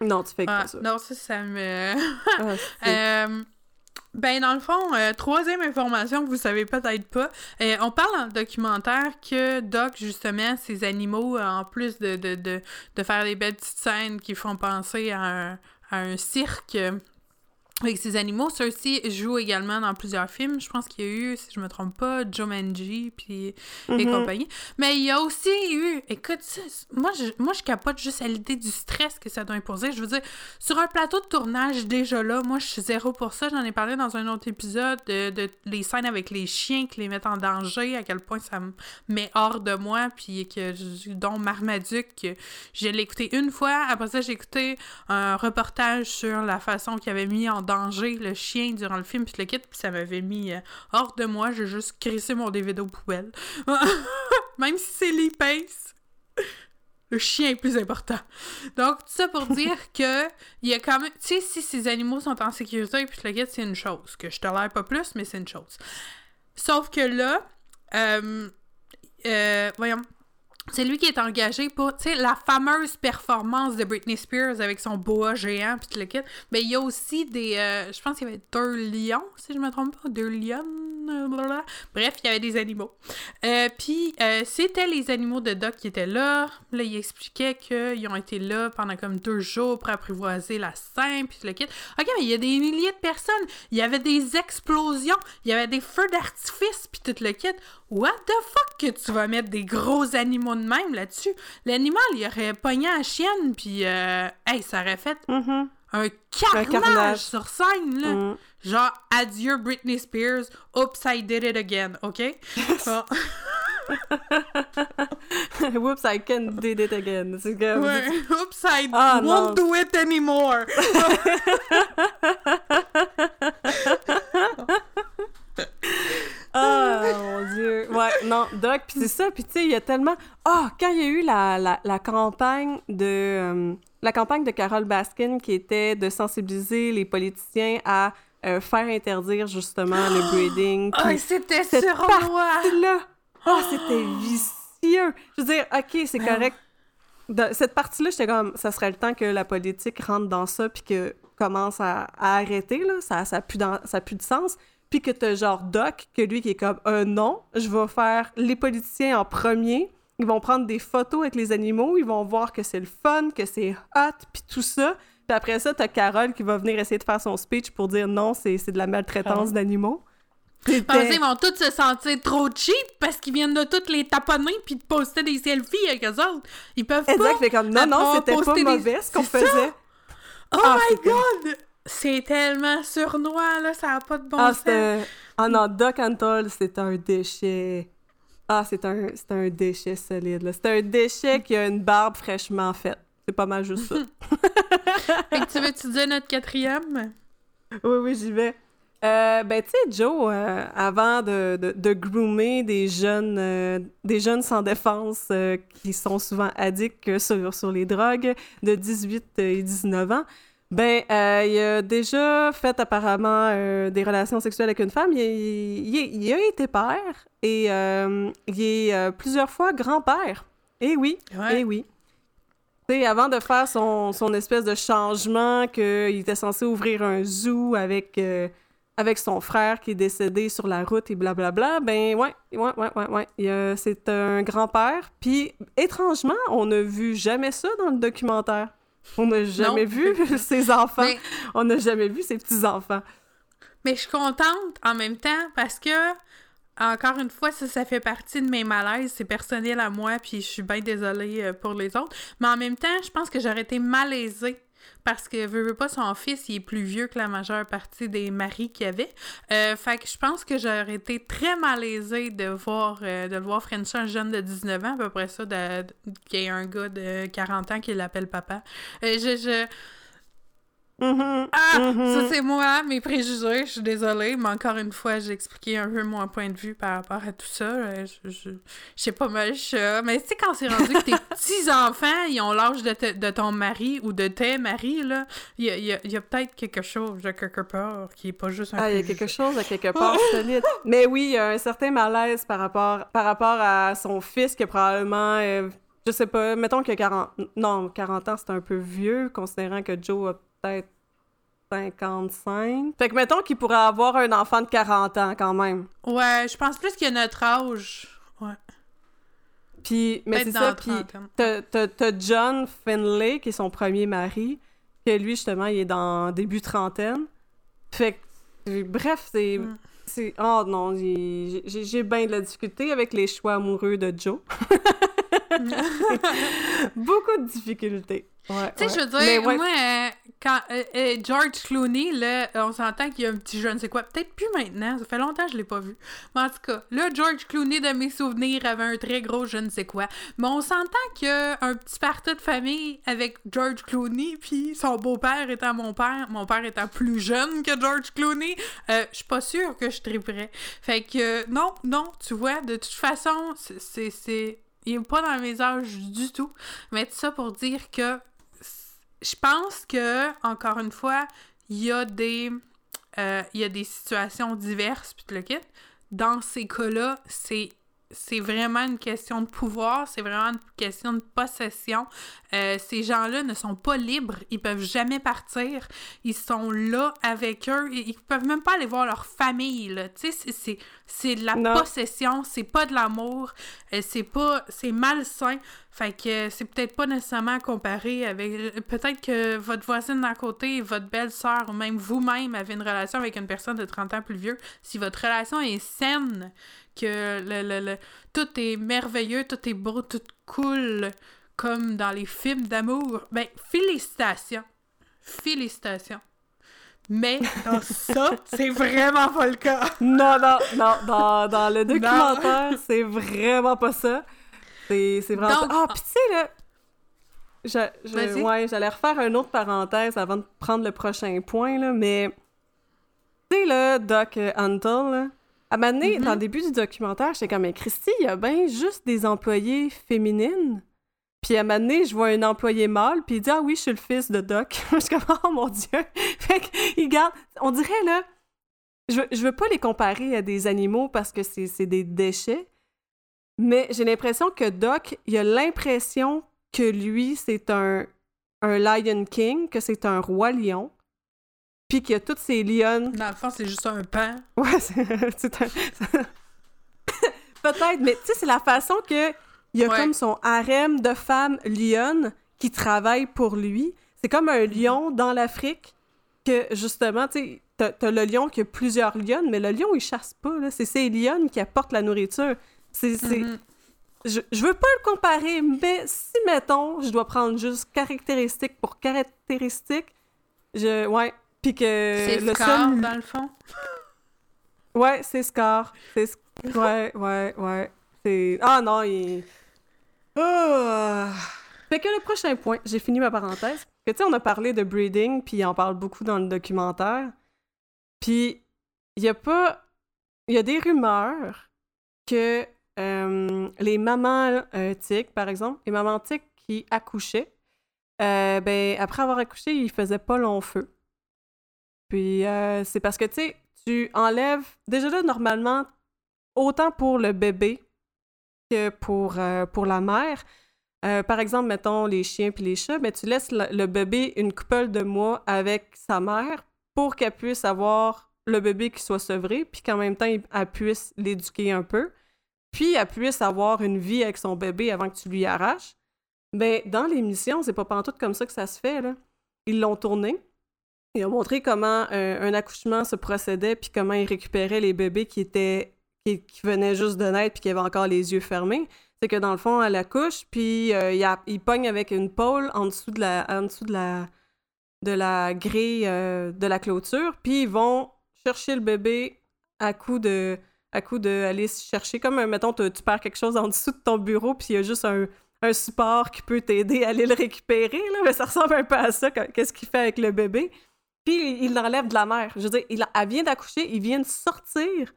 Non, tu fais Ah, pas ça. non, ça, ça me... Ah, Euh, ben, dans le fond, euh, troisième information que vous savez peut-être pas, euh, on parle dans le documentaire que Doc, justement, ces animaux, en plus de, de, de, de faire des belles petites scènes qui font penser à un, un cirque euh, avec ces animaux, ceux-ci jouent également dans plusieurs films. Je pense qu'il y a eu, si je me trompe pas, Jumanji, puis et Mhm. compagnie. Mais il y a aussi eu, écoute, moi je, moi je capote juste à l'idée du stress que ça doit imposer. Je veux dire, sur un plateau de tournage, déjà là, moi je suis zéro pour ça. J'en ai parlé dans un autre épisode de, de les scènes avec les chiens qui les mettent en danger, à quel point ça me met hors de moi, puis que, dont Marmaduke, que je l'ai écouté une fois. Après ça, j'ai écouté un reportage sur la façon qu'il avait mis en danger le chien durant le film, puis le kit, puis ça m'avait mis euh, hors de moi. J'ai juste crissé mon DVD aux poubelles. Même si c'est Pace, le chien est plus important. Donc, tout ça pour dire que il y a quand même. Tu sais, si ces animaux sont en sécurité, puis le kit, c'est une chose. Que je tolère pas plus, mais c'est une chose. Sauf que là, euh, euh, voyons. C'est lui qui est engagé pour, tu sais, la fameuse performance de Britney Spears avec son boa géant puis le kit. Mais il y a aussi des, euh, je pense qu'il y avait deux lions, si je me trompe pas, deux lions. Bref, il y avait des animaux. Euh, puis euh, c'était les animaux de Doc qui étaient là. Là, il expliquait qu'ils ont été là pendant comme deux jours pour apprivoiser la scène puis le kit. Ok, mais il y a des milliers de personnes. Il y avait des explosions, il y avait des feux d'artifice puis tout le kit. What the fuck que tu vas mettre des gros animaux de même là-dessus? L'animal, il aurait pogné la chienne, puis euh, hey, ça aurait fait Mhm. un carnage, carnage. sur scène, là. Mhm. Genre, adieu Britney Spears, oops, I did it again, OK? Bon. Whoops, I can't did it again. C'est comme... Ouais, oops, I Ah, won't non. do it anymore. Ah, Dieu. Ouais, non, Doc, puis c'est ça. Puis tu sais, il y a tellement... Ah, quand il y a eu la, la, la campagne de... euh, la campagne de Carole Baskin qui était de sensibiliser les politiciens à euh, faire interdire justement le breeding. Ah, puis c'était sur moi. là ah, c'était vicieux. Je veux dire, OK, c'est correct. Dans cette partie-là, j'étais comme, ça serait le temps que la politique rentre dans ça puis que commence à, à arrêter, là. Ça n'a ça a plus, dans- ça a plus de sens. Puis que t'as genre Doc, que lui qui est comme, euh, non, je vais faire les politiciens en premier, ils vont prendre des photos avec les animaux, ils vont voir que c'est le fun, que c'est hot, puis tout ça. Puis après ça, t'as Carole qui va venir essayer de faire son speech pour dire non, c'est de la maltraitance Ah. d'animaux. Parce C'était- qu'ils vont tous se sentir trop cheap parce qu'ils viennent de toutes les taponner puis de poster des selfies avec eux autres. Ils peuvent Exact, pas. fait comme non, non, c'était pas posté des- mauvais ce qu'on ça. faisait. Oh Ah, my god! C'est tellement surnois, là, ça a pas de bon Ah, sens. Ah non, Doc Antle, c'est un déchet. Ah, c'est un, c'est un déchet solide. là. C'est un déchet qui a une barbe fraîchement faite. C'est pas mal juste ça. Fait que tu veux-tu dire notre quatrième? oui, oui, j'y vais. Euh, ben, tu sais, Joe, euh, avant de, de, de groomer des jeunes, euh, des jeunes sans défense qui sont souvent addicts sur, sur les drogues de 18 et 19 ans, ben, euh, il a déjà fait apparemment euh, des relations sexuelles avec une femme. Il, il- il- il a été père et euh, il est plusieurs fois grand-père. Eh oui, Ouais. eh oui. Tu sais, avant de faire son, son espèce de changement, qu'il était censé ouvrir un zoo avec, avec son frère qui est décédé sur la route et blablabla, ben ouais, ouais, ouais, ouais, ouais. C'est un grand-père. Puis, étrangement, on n'a vu jamais ça dans le documentaire. On n'a jamais vu ses enfants. Mais, On n'a jamais vu ses petits-enfants. mais je suis contente en même temps parce que, encore une fois, ça, ça fait partie de mes malaises. C'est personnel à moi, puis je suis bien désolée euh, pour les autres. Mais en même temps, je pense que j'aurais été malaisée. Parce que, veux, veux pas, son fils, il est plus vieux que la majeure partie des maris qu'il y avait. Euh, fait que je pense que j'aurais été très malaisée de voir, euh, de voir Frencher un jeune de 19 ans, à peu près ça, de, qu'il y un gars de 40 ans qui l'appelle papa. Euh, je, je, Mhm. ah, Mhm. ça c'est moi, mes préjugés, je suis désolée, mais encore une fois, j'ai expliqué un peu mon point de vue par rapport à tout ça. Euh, Je, je, je sais pas mal ça, mais tu sais, quand c'est rendu que tes petits-enfants, ils ont l'âge de, te- de ton mari ou de tes maris, là, il y a, il y a- y a peut-être quelque chose de quelque part qui est pas juste un Ah, il y a quelque chose à quelque part solide. Mais oui, il y a un certain malaise par rapport, par rapport à son fils qui a probablement, euh, je sais pas, mettons a 40... Non, 40 ans, c'est un peu vieux, considérant que Joe a peut-être 55. Fait que mettons qu'il pourrait avoir un enfant de 40 ans quand même. Ouais, je pense plus qu'il y a notre âge. Ouais. Puis, mais c'est dans ça, puis t'as- John Finlay, qui est son premier mari, que lui, justement, il est dans début trentaine. Fait que, bref, c'est... Mm. c'est Oh non, j'ai j'ai- j'ai bien de la difficulté avec les choix amoureux de Joe. Beaucoup de difficultés. Ouais, Tu sais, je veux dire, ouais, moi, euh, quand euh, euh, George Clooney, là, on s'entend qu'il y a un petit jeune, c'est quoi? Peut-être plus maintenant, ça fait longtemps que je l'ai pas vu. Mais en tout cas, là, George Clooney, de mes souvenirs, avait un très gros je ne sais quoi. Mais on s'entend qu'un petit parti de famille avec George Clooney, puis son beau-père étant mon père, mon père étant plus jeune que George Clooney, je suis pas sûre que je triperais. Fait que, non, non, tu vois, de toute façon, c'est- Il est pas dans mes âges du tout. Mais tout ça pour dire que je pense que, encore une fois, il y a des. euh, il y a des situations diverses, puis le kit. Dans ces cas-là, c'est. C'est vraiment une question de pouvoir, c'est vraiment une question de possession. Euh, ces gens-là ne sont pas libres, ils peuvent jamais partir. Ils sont là avec eux, ils, ils peuvent même pas aller voir leur famille. Tu sais, c'est- de la Non. possession, c'est pas de l'amour, euh, c'est pas, c'est malsain. Fait que euh, c'est peut-être pas nécessairement comparé avec. Peut-être que votre voisine d'à côté, votre belle-sœur, ou même vous-même avez une relation avec une personne de 30 ans plus vieux. Si votre relation est saine, que le, le- le- tout est merveilleux, tout est beau, tout cool, comme dans les films d'amour, ben, félicitations. Félicitations. Mais dans ça, c'est vraiment pas le cas. non, non, non, dans, dans le documentaire, c'est vraiment pas ça. C'est vraiment Donc- pas... Ah, puis tu sais, là... Je, je- ouais, j'allais refaire une autre parenthèse avant de prendre le prochain point, là, mais... Tu sais, là, Doc Antle, là, à un moment donné, Mhm. dans le début du documentaire, j'étais comme, mais Christy, il y a bien juste des employées féminines. Puis à un moment donné, je vois un employé mâle, puis il dit « Ah oui, je suis le fils de Doc. » Je suis comme « Oh mon Dieu! » Fait qu'il garde... On dirait, là... Je, veux- je veux pas les comparer à des animaux parce que c'est des déchets, mais j'ai l'impression que Doc, il a l'impression que lui, c'est un, un Lion King, que c'est un roi lion, puis qu'il y a toutes ces lionnes Dans le fond, c'est juste un pan. Ouais, c'est un... Peut-être, mais tu sais, c'est la façon que il y a Ouais. comme son harem de femmes lionnes qui travaillent pour lui. C'est comme un lion dans l'Afrique que, justement, tu sais, t'as, t'as le lion qui a plusieurs lionnes, mais le lion, il chasse pas, là. C'est ces lionnes qui apportent la nourriture. C'est... c'est- Mhm. je, je veux pas le comparer, mais si, mettons, je dois prendre juste caractéristique pour caractéristique, je... Ouais. Puis que C'est le Scar, seul... dans le fond? Ouais, c'est Scar. C'est... Ouais, ouais, ouais. C'est... Ah non, il... Ah. Fait que le prochain point, j'ai fini ma parenthèse, que tu sais, on a parlé de breeding, puis on parle beaucoup dans le documentaire, puis il y a pas... Y a des rumeurs que euh, les mamans euh, par exemple, les mamans tiques qui accouchaient, euh, ben, après avoir accouché, ils faisaient pas long feu. Puis euh, c'est parce que, tu sais, tu enlèves... Déjà là, normalement, autant pour le bébé euh, pour la mère, euh, par exemple, mettons les chiens puis les chats, ben, tu laisses le, bébé une couple de mois avec sa mère pour qu'elle puisse avoir le bébé qui soit sevré, puis qu'en même temps, elle puisse l'éduquer un peu, puis elle puisse avoir une vie avec son bébé avant que tu lui arraches. Ben, dans l'émission, c'est pas pantoute comme ça que ça se fait. Ils l'ont tourné. Ils ont montré comment euh, un accouchement se procédait, puis comment ils récupéraient les bébés qui étaient qui, venaient juste de naître puis qui avaient encore les yeux fermés. C'est que dans le fond, elle accouche, puis euh, il, pogne avec une pôle en dessous de la, en dessous de la, de la grille euh, de la clôture, puis ils vont chercher le bébé à coup de à de aller chercher comme un, mettons tu, perds quelque chose en dessous de ton bureau puis il y a juste un, un support qui peut t'aider à aller le récupérer là mais ça ressemble un peu à ça qu'est-ce qu'il fait avec le bébé puis il l'enlève de la mère je veux dire il, elle vient d'accoucher il vient de sortir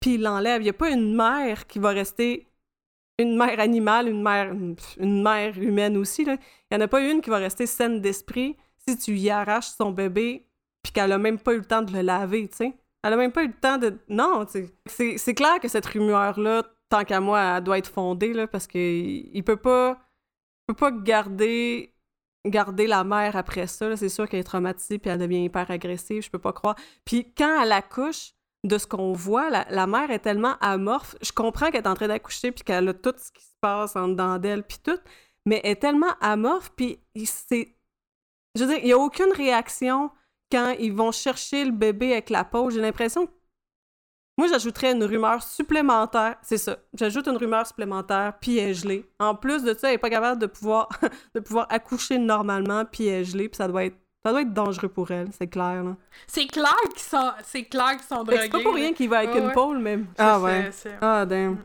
puis il l'enlève il y a pas une mère qui va rester une mère animale une mère une, mère humaine aussi il y en a pas une qui va rester saine d'esprit si tu y arraches son bébé puis qu'elle a même pas eu le temps de le laver, tu sais. Elle a même pas eu le temps de... Non. C'est- clair que cette rumeur-là, tant qu'à moi, elle doit être fondée, là, parce que il il peut pas... peut pas garder garder la mère après ça, c'est sûr qu'elle est traumatisée puis elle devient hyper agressive, je peux pas croire. Puis quand elle accouche, de ce qu'on voit, la, mère est tellement amorphe. Je comprends qu'elle est en train d'accoucher puis qu'elle a tout ce qui se passe en dedans d'elle puis tout, mais elle est tellement amorphe puis c'est... Je veux dire, il y a aucune réaction quand ils vont chercher le bébé avec la peau. J'ai l'impression. Moi, j'ajouterais une rumeur supplémentaire. C'est ça. J'ajoute une rumeur supplémentaire, puis elle. En plus de ça, elle est pas capable de pouvoir, de pouvoir accoucher normalement, puis elle puis ça doit être... Ça doit être dangereux pour elle, c'est clair, là. C'est clair qu'ils sont, c'est clair qu'ils sont drogués. C'est pas pour rien qu'il va avec Ouais, une ouais. pôle, même. Ah ouais. Ah, damn.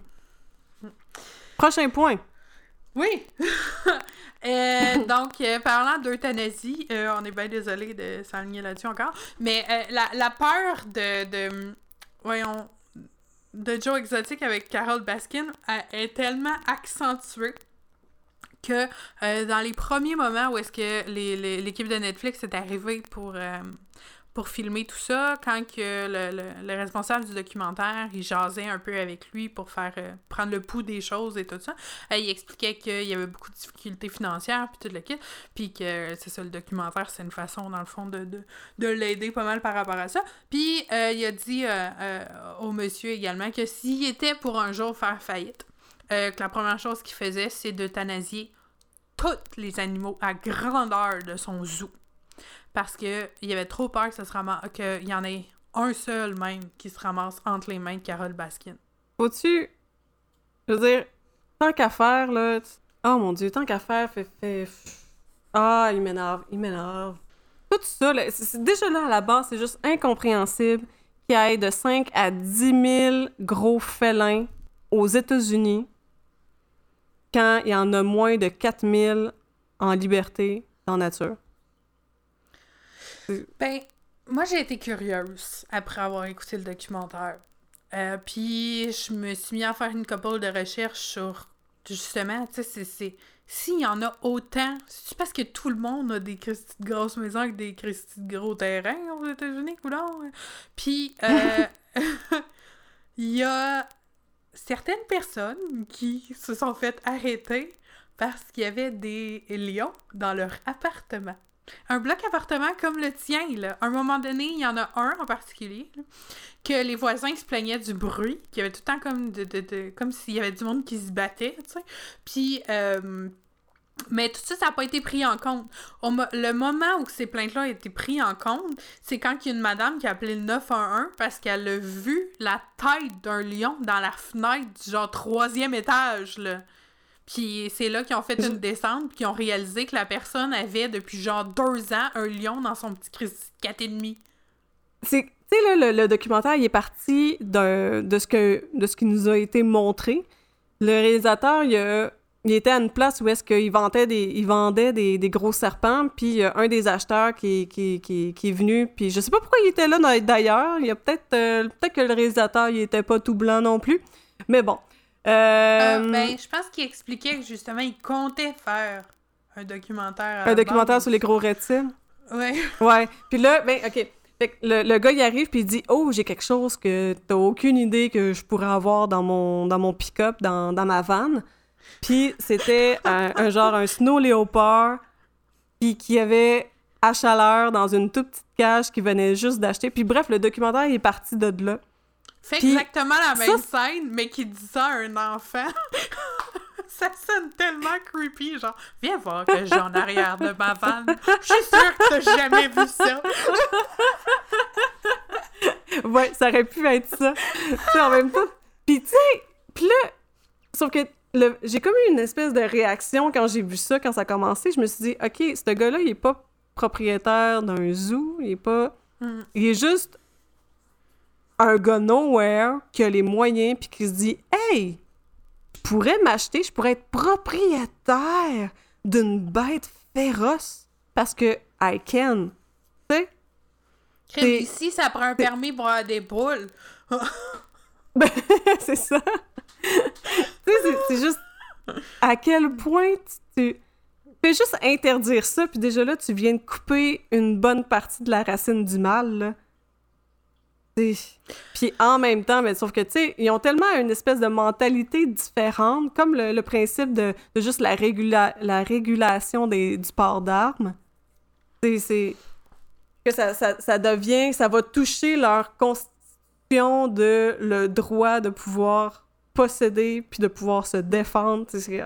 Prochain point. Oui! Euh, donc, euh, parlant d'euthanasie, euh, on est bien désolé de s'aligner là-dessus encore, mais la, la peur de, de. Voyons. De Joe Exotic avec Carol Baskin est tellement accentuée que euh, dans les premiers moments où est-ce que l'équipe de Netflix est arrivée pour, euh, pour filmer tout ça, quand que le, le- le responsable du documentaire, il jasait un peu avec lui pour faire euh, prendre le pouls des choses et tout ça, il expliquait qu'il y avait beaucoup de difficultés financières puis tout le kit, puis que c'est ça, le documentaire, c'est une façon, dans le fond, de, de, de l'aider pas mal par rapport à ça. Puis il a dit au monsieur également que s'il était pour un jour faire faillite, euh, que la première chose qu'il faisait, c'est d'euthanasier tous les animaux à grandeur de son zoo. Parce que il avait trop peur que ramasse, qu'il y en ait un seul même qui se ramasse entre les mains de Carole Baskin. Faut-tu. Je veux dire, tant qu'à faire, là. Oh mon dieu, tant qu'à faire, fait. fait... Ah, il m'énerve, il m'énerve. Tout ça, déjà là, à la base, c'est juste incompréhensible qu'il y ait de 5 à 10 000 gros félins aux États-Unis quand il y en a moins de 4 000 en liberté dans la nature? Ben, moi j'ai été curieuse après avoir écouté le documentaire. Euh, puis je me suis mis à faire une couple de recherches sur justement, tu sais, c'est-. S'il y en a autant, c'est parce que tout le monde a des Christy de grosses maisons avec des Christy de gros terrains aux États-Unis, coulons. Puis, euh, il y a certaines personnes qui se sont fait arrêter parce qu'il y avait des lions dans leur appartement. Un bloc appartement comme le tien, là. À un moment donné, il y en a un en particulier, que les voisins se plaignaient du bruit, qu'il y avait tout le temps comme de, de, de- comme s'il y avait du monde qui se battait. Puis, euh, mais tout ça, ça n'a pas été pris en compte. Au mo- le moment où ces plaintes-là ont été pris en compte, c'est quand il y a une madame qui a appelé le 911 parce qu'elle a vu la tête d'un lion dans la fenêtre du genre troisième étage, là. Puis c'est là qu'ils ont fait une descente, puis qu'ils ont réalisé que la personne avait depuis genre deux ans un lion dans son petit Christ 4,5. C'est, tu sais, là, le, le documentaire, il est parti d'un- de, ce que, de ce qui nous a été montré. Le réalisateur, il, a- il était à une place où est-ce qu'il vendait des, il vendait des, des gros serpents, puis il y a un des acheteurs qui, qui, qui, qui est venu, puis je sais pas pourquoi il était là d'ailleurs, il y a peut-être euh, peut-être que le réalisateur, il était pas tout blanc non plus, mais bon. Euh, Euh, ben, je pense qu'il expliquait que justement, il comptait faire un documentaire. un documentaire sur les gros reptiles. Ouais. Ouais. Puis là, ben, OK. Fait que le, le gars, il arrive, puis il dit Oh, j'ai quelque chose que t'as aucune idée que je pourrais avoir dans mon, dans mon pick-up, dans, dans ma van. Puis c'était un, un genre, un snow léopard, puis qui avait à chaleur dans une toute petite cage qu'il venait juste d'acheter. Puis bref, le documentaire il est parti de là. Fait Puis, exactement la même ça, scène, mais qui dit ça à un enfant. ça sonne tellement creepy, genre, viens voir que j'ai en arrière de ma vanne. Je suis sûre que t'as jamais vu ça. Ouais, ça aurait pu être ça. Puis en même temps. Puis tu sais, puis là, sauf que j'ai comme eu une espèce de réaction quand j'ai vu ça, quand ça a commencé. Je me suis dit, OK, ce gars-là, il est pas propriétaire d'un zoo, il est pas. Mm. Il est juste un gars nowhere qui a les moyens puis qui se dit, hey, je pourrais m'acheter, je pourrais être propriétaire d'une bête féroce parce que I can. Tu sais? Ici, ça prend un permis pour avoir des boules. Ben, c'est ça. Sais, c'est- juste à quel point tu, tu fais juste interdire ça, puis déjà là, tu viens de couper une bonne partie de la racine du mal, là. Puis en même temps, mais sauf que, tu sais, ils ont tellement une espèce de mentalité différente, comme le, principe de, juste la, régula- la régulation du port d'armes. C'est que ça, ça, ça devient, ça va toucher leur constitution de le droit de pouvoir posséder puis de pouvoir se défendre. tu sais, c'est-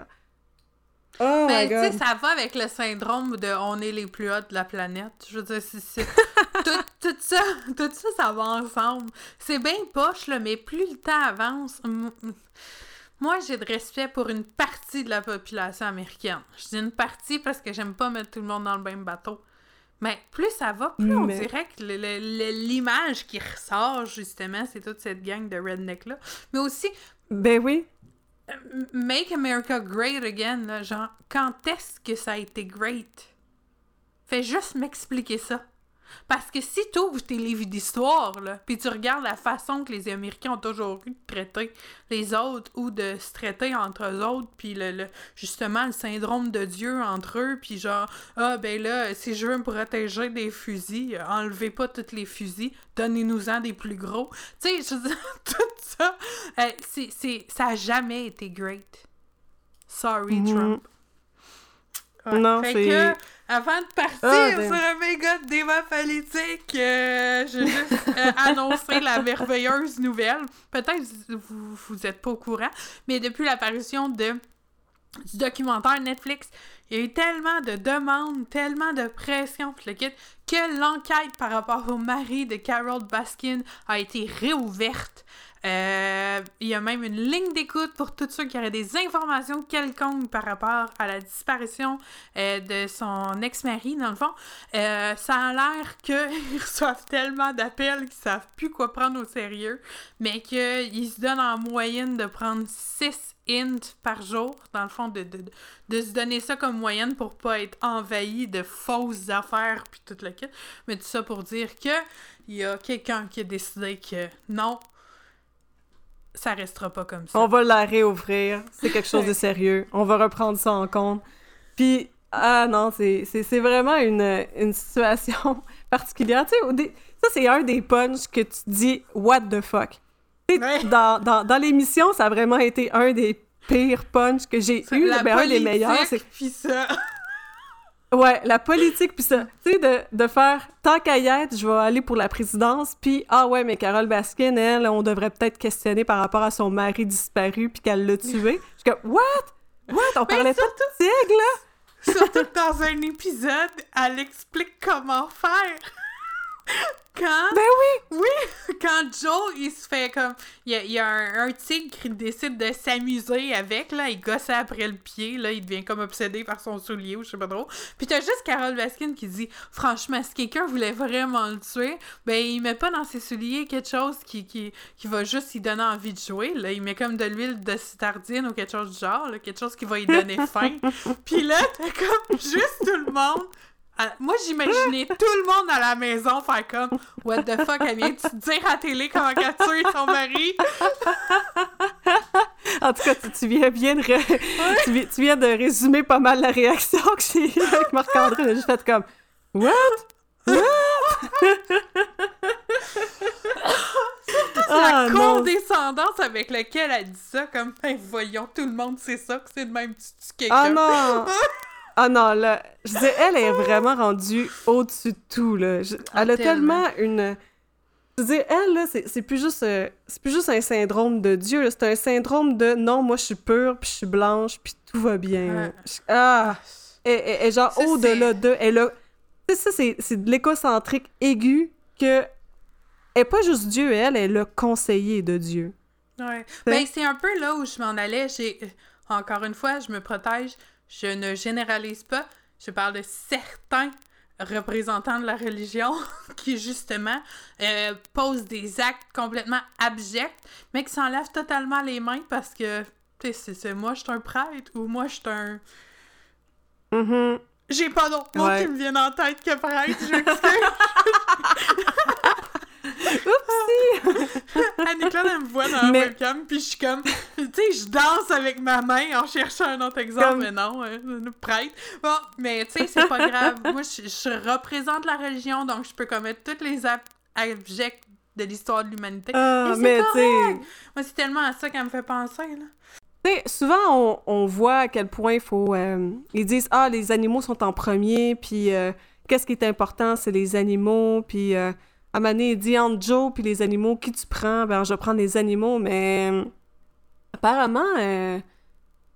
Oh my tu sais, ça va avec le syndrome de on est les plus hauts de la planète. Je veux dire, c'est. c'est- tout, tout ça, tout ça, ça va ensemble. C'est bien poche, là, mais plus le temps avance. m- Moi, j'ai de respect pour une partie de la population américaine. Je dis une partie parce que j'aime pas mettre tout le monde dans le même bateau. Mais plus ça va, plus on Mais- dirait que le- le- le- l'image qui ressort, justement, c'est toute cette gang de redneck-là. Mais aussi, Ben oui. Make America Great Again, là, genre, quand est-ce que ça a été great? Fais juste m'expliquer ça. Parce que si tu ouvres tes livres d'histoire, là, puis tu regardes la façon que les Américains ont toujours eu de traiter les autres ou de se traiter entre eux autres, puis le, le- justement le syndrome de Dieu entre eux, puis genre, ah ben là, si je veux me protéger des fusils, enlevez pas tous les fusils, donnez-nous-en des plus gros. Tu sais, je veux dire, tout ça, euh, c'est, ça a jamais été great. Sorry, Mhm. Trump. Non, c'est- que, avant de partir Ah, sur ben- un méga débat politique, euh, je vais juste euh, annoncer la merveilleuse nouvelle. Peut-être vous, vous, vous êtes pas au courant, mais depuis l'apparition de du documentaire Netflix, il y a eu tellement de demandes, tellement de pression, le kit, que l'enquête par rapport au mari de Carol Baskin a été réouverte. Euh, il y a même une ligne d'écoute pour tous ceux qui auraient des informations quelconques par rapport à la disparition euh, de son ex-mari, dans le fond. Euh, ça a l'air qu'ils reçoivent tellement d'appels qu'ils savent plus quoi prendre au sérieux, mais qu'ils se donnent en moyenne de prendre 6 int par jour, dans le fond, de, de, de- se donner ça comme moyenne pour pas être envahi de fausses affaires puis tout le kit. Mais tout ça pour dire que il y a quelqu'un qui a décidé que non, ça restera pas comme ça. On va la réouvrir. C'est quelque chose de sérieux. On va reprendre ça en compte. Puis, ah non, c'est vraiment une, une situation particulière. Tu sais, dé- ça, c'est un des punchs que tu dis « what the fuck ». Ouais. Dans, dans, dans l'émission, ça a vraiment été un des pires punchs que j'ai eu. Ben, un des meilleurs, c'est puis ça. Ouais, la politique, puis ça, tu sais, de, de faire tant qu'à y être, je vais aller pour la présidence, puis ah ouais, mais Carole Baskin, elle, on devrait peut-être questionner par rapport à son mari disparu, puis qu'elle l'a tué. Je suis comme, what? What? On parlait pas de tigre, là? Surtout que dans un épisode, elle explique comment faire. Quand... Ben oui! Oui! Quand Joe, il se fait comme... Il y a, il y a un, un, tigre qui décide de s'amuser avec, là, il gosse après le pied, là, il devient comme obsédé par son soulier ou je sais pas trop. Puis t'as juste Carole Baskin qui dit « Franchement, si quelqu'un voulait vraiment le tuer, ben il met pas dans ses souliers quelque chose qui, qui, qui va juste lui donner envie de jouer, là. Il met comme de l'huile de citardine ou quelque chose du genre, là, quelque chose qui va lui donner faim. Puis là, t'as comme juste tout le monde moi, j'imaginais tout le monde à la maison faire comme What the fuck, elle vient-tu dire à la télé comment elle a tué son mari? en tout cas, tu, viens bien de tu, viens de résumer pas mal la réaction que j'ai avec Marc-André. J'ai juste fait comme What? What? La ah, condescendance avec laquelle elle dit ça, comme ben voyons, tout le monde sait ça, que c'est le même petit quelqu'un. Ah non! Ah non, là, je disais, elle est vraiment rendue au-dessus de tout, là. Ah, elle a tellement, une... Je dire, elle, là, c'est plus juste... Euh, c'est plus juste un syndrome de Dieu, c'est un syndrome de « non, moi, je suis pure, puis je suis blanche, puis tout va bien. Ah! Et, genre, au-delà de... Elle a... Ça, c'est de l'écocentrique aigu que... Elle est pas juste Dieu, elle, est le conseiller de Dieu. Ouais. Ben, c'est un peu là où je m'en allais. J'ai... Encore une fois, je me protège je ne généralise pas, je parle de certains représentants de la religion qui, justement, euh, posent des actes complètement abjects, mais qui s'enlèvent totalement les mains parce que, tu sais, c'est moi, je suis un prêtre ou moi, je suis un. Mm-hmm. J'ai pas d'autre mot qui me viennent en tête que prêtre, je Oupsie! Annie-Claude, elle me voit dans la webcam, puis je suis comme, tu sais, je danse avec ma main en cherchant un autre exemple, mais non, euh, prêtre. Bon, mais tu sais, c'est pas grave. Moi, je, représente la religion, donc je peux commettre tous les actes abjects de l'histoire de l'humanité. Ah, mais tu sais... Moi, c'est tellement à ça qu'elle me fait penser, là. Tu sais, souvent, on, on, voit à quel point il faut... Euh, ils disent « Ah, les animaux sont en premier, puis euh, qu'est-ce qui est important, c'est les animaux, puis... À dit entre Joe puis les animaux, qui tu prends? Ben, je prends les animaux, mais apparemment, euh,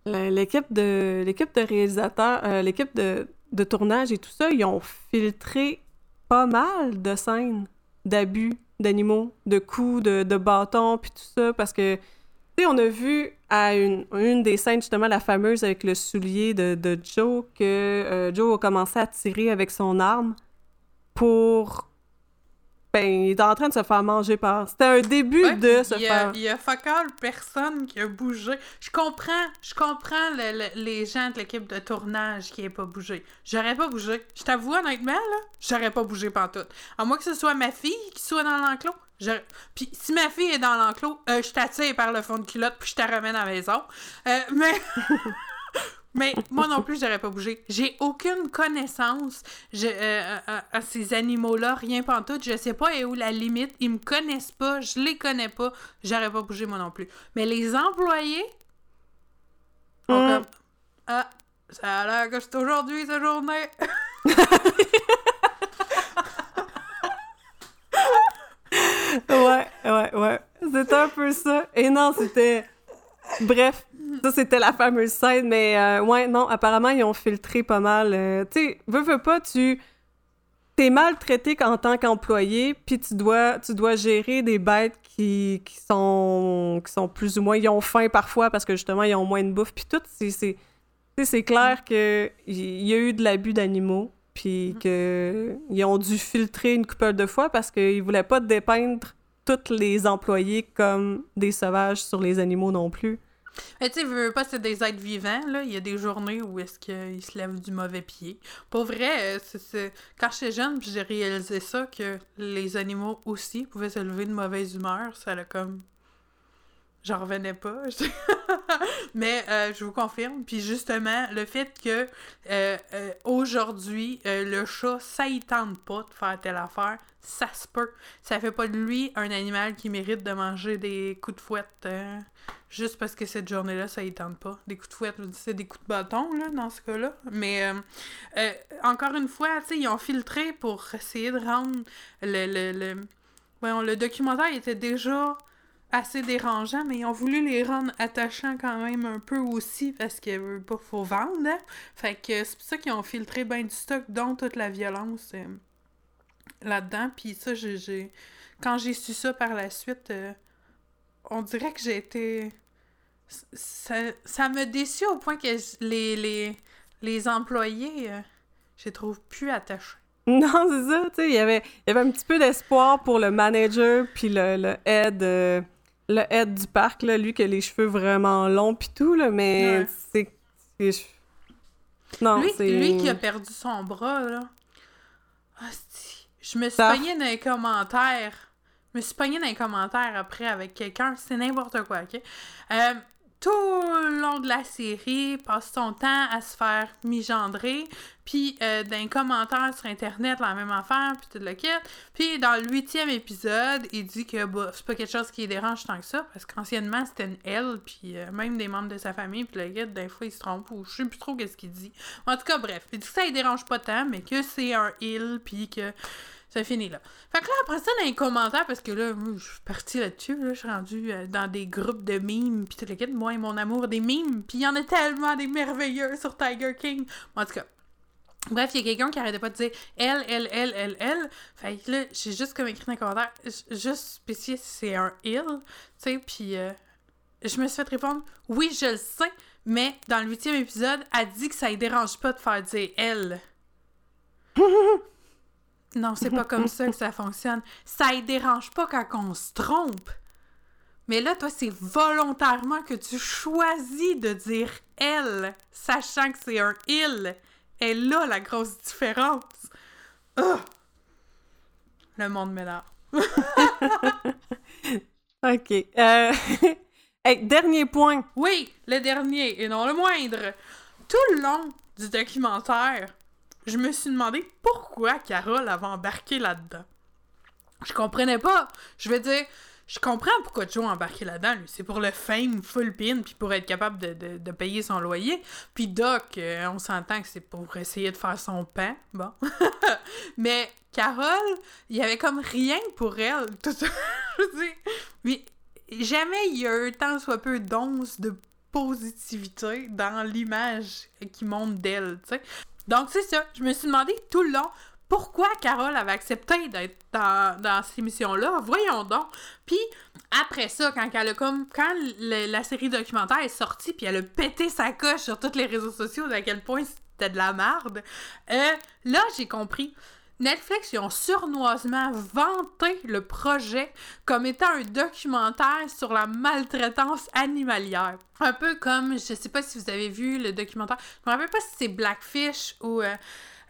l'équipe de l'équipe de réalisateurs, euh, l'équipe de, tournage et tout ça, ils ont filtré pas mal de scènes d'abus d'animaux, de coups, de, bâtons, puis tout ça, parce que, tu sais, on a vu à une, des scènes, justement, la fameuse avec le soulier de, de Joe, que euh, Joe a commencé à tirer avec son arme pour ben, il est en train de se faire manger par. C'était un début de se faire. Il y a fuck personne qui a bougé. Je comprends, je comprends les gens de l'équipe de tournage qui n'aient pas bougé. J'aurais pas bougé. Je t'avoue honnêtement, là, j'aurais pas bougé pantoute. À moins que ce soit ma fille qui soit dans l'enclos. Puis si ma fille est dans l'enclos, euh, je t'attire par le fond de culotte puis je te ramène à la maison. Euh, mais. Mais moi non plus, j'aurais pas bougé. J'ai aucune connaissance je, euh, à, ces animaux-là, rien tout. Je sais pas où la limite. Ils me connaissent pas, je les connais pas. J'aurais pas bougé moi non plus. Mais les employés. Ont comme. Ah, ça a l'air que c'est aujourd'hui, cette journée. ouais, ouais, ouais. C'était un peu ça. Et non, c'était. Bref, ça, c'était la fameuse scène, mais euh, ouais, non, apparemment, ils ont filtré pas mal. Euh, tu sais, veux, veux pas, tu. T'es maltraité en tant qu'employé, puis tu dois, tu dois gérer des bêtes qui, qui, sont, qui sont plus ou moins. Ils ont faim parfois parce que justement, ils ont moins de bouffe, puis tout. C'est, c'est clair qu'il y a eu de l'abus d'animaux, puis mm-hmm. qu'ils ont dû filtrer une couple de fois parce qu'ils voulaient pas dépeindre tous les employés comme des sauvages sur les animaux non plus. Mais tu sais, veux pas, c'est des êtres vivants, là. Il y a des journées où est-ce qu'ils se lèvent du mauvais pied. Pour vrai, euh, c'est, quand j'étais jeune, j'ai réalisé ça, que les animaux aussi pouvaient se lever de mauvaise humeur. Ça a comme... J'en revenais pas. Mais euh, je vous confirme. Puis justement, le fait que euh, aujourd'hui, le chat, ça y tente pas de faire telle affaire, ça se peut. Ça fait pas de lui un animal qui mérite de manger des coups de fouette juste parce que cette journée-là, ça y tente pas. Des coups de fouette, c'est des coups de bâton, là, dans ce cas-là. Mais encore une fois, tu sais, ils ont filtré pour essayer de rendre le... le, le... le documentaire était déjà assez dérangeant, mais ils ont voulu les rendre attachants quand même un peu aussi parce que pas faut vendre. Hein. Fait que c'est pour ça qu'ils ont filtré bien du stock, dont toute la violence euh, là-dedans. Puis ça, j'ai. Quand j'ai su ça par la suite, euh, on dirait que j'ai été. Ça, ça me déçu au point que les, les, les employés, euh, je les trouve plus attachés. Non, c'est ça, tu sais, il y avait, y avait un petit peu d'espoir pour le manager puis le, le head le head du parc, là, lui qui a les cheveux vraiment longs pis tout, là, mais c'est... Non, c'est... Lui qui a perdu son bras, là... je me suis pogné dans les commentaires. Je me suis pogné dans les commentaires après avec quelqu'un, c'est n'importe quoi, OK? Euh, tout le long de la série, passe son temps à se faire migendrer, puis euh, dans les commentaires sur Internet, la même affaire, puis tout le kit. Puis dans le huitième épisode, il dit que bah, c'est pas quelque chose qui dérange tant que ça, parce qu'anciennement, c'était une elle, puis euh, même des membres de sa famille, puis le gars, des fois, il se trompe, ou je sais plus trop qu'est-ce qu'il dit. En tout cas, bref, il dit que ça, il dérange pas tant, mais que c'est un il, puis que ça finit là. Fait que là, après ça, dans les commentaires, parce que là, je suis partie là-dessus, là, je suis rendue euh, dans des groupes de mimes, puis tout le kit, moi et mon amour des mimes, puis il y en a tellement des merveilleux sur Tiger King. En tout cas, Bref, il y a quelqu'un qui arrêtait pas de dire elle, elle, elle, elle, elle. Fait que là, j'ai juste comme écrit dans les commentaires, juste spécifié si c'est un il, tu sais, puis euh, je me suis fait répondre oui, je le sais, mais dans le huitième épisode, elle dit que ça ne dérange pas de faire dire elle. Non, c'est pas comme ça que ça fonctionne. Ça ne dérange pas quand on se trompe. Mais là, toi, c'est volontairement que tu choisis de dire elle, sachant que c'est un il. Et là, la grosse différence. Le monde m'énerve. ok. Euh... dernier point. Oui, le dernier, et non le moindre. Tout le long du documentaire, je me suis demandé pourquoi Carole avait embarqué là-dedans. Je comprenais pas. Je veux dire, je comprends pourquoi Joe a embarqué là-dedans, lui. C'est pour le fame full pin, puis pour être capable de, payer son loyer. Puis Doc, euh, on s'entend que c'est pour essayer de faire son pain. Bon. Mais Carole, il y avait comme rien pour elle. Tout ça. mais jamais il y a eu tant soit peu d'once de positivité dans l'image qui monte d'elle, tu sais. Donc, c'est ça. Je me suis demandé tout le long pourquoi Carole avait accepté d'être dans, dans cette émission-là. Voyons donc. Puis, après ça, quand elle a comme. Quand la série documentaire est sortie, puis elle a pété sa coche sur tous les réseaux sociaux à quel point c'était de la merde, euh, là, j'ai compris. Netflix, ils ont surnoisement vanté le projet comme étant un documentaire sur la maltraitance animalière. Un peu comme, je sais pas si vous avez vu le documentaire, je me rappelle pas si c'est Blackfish ou euh,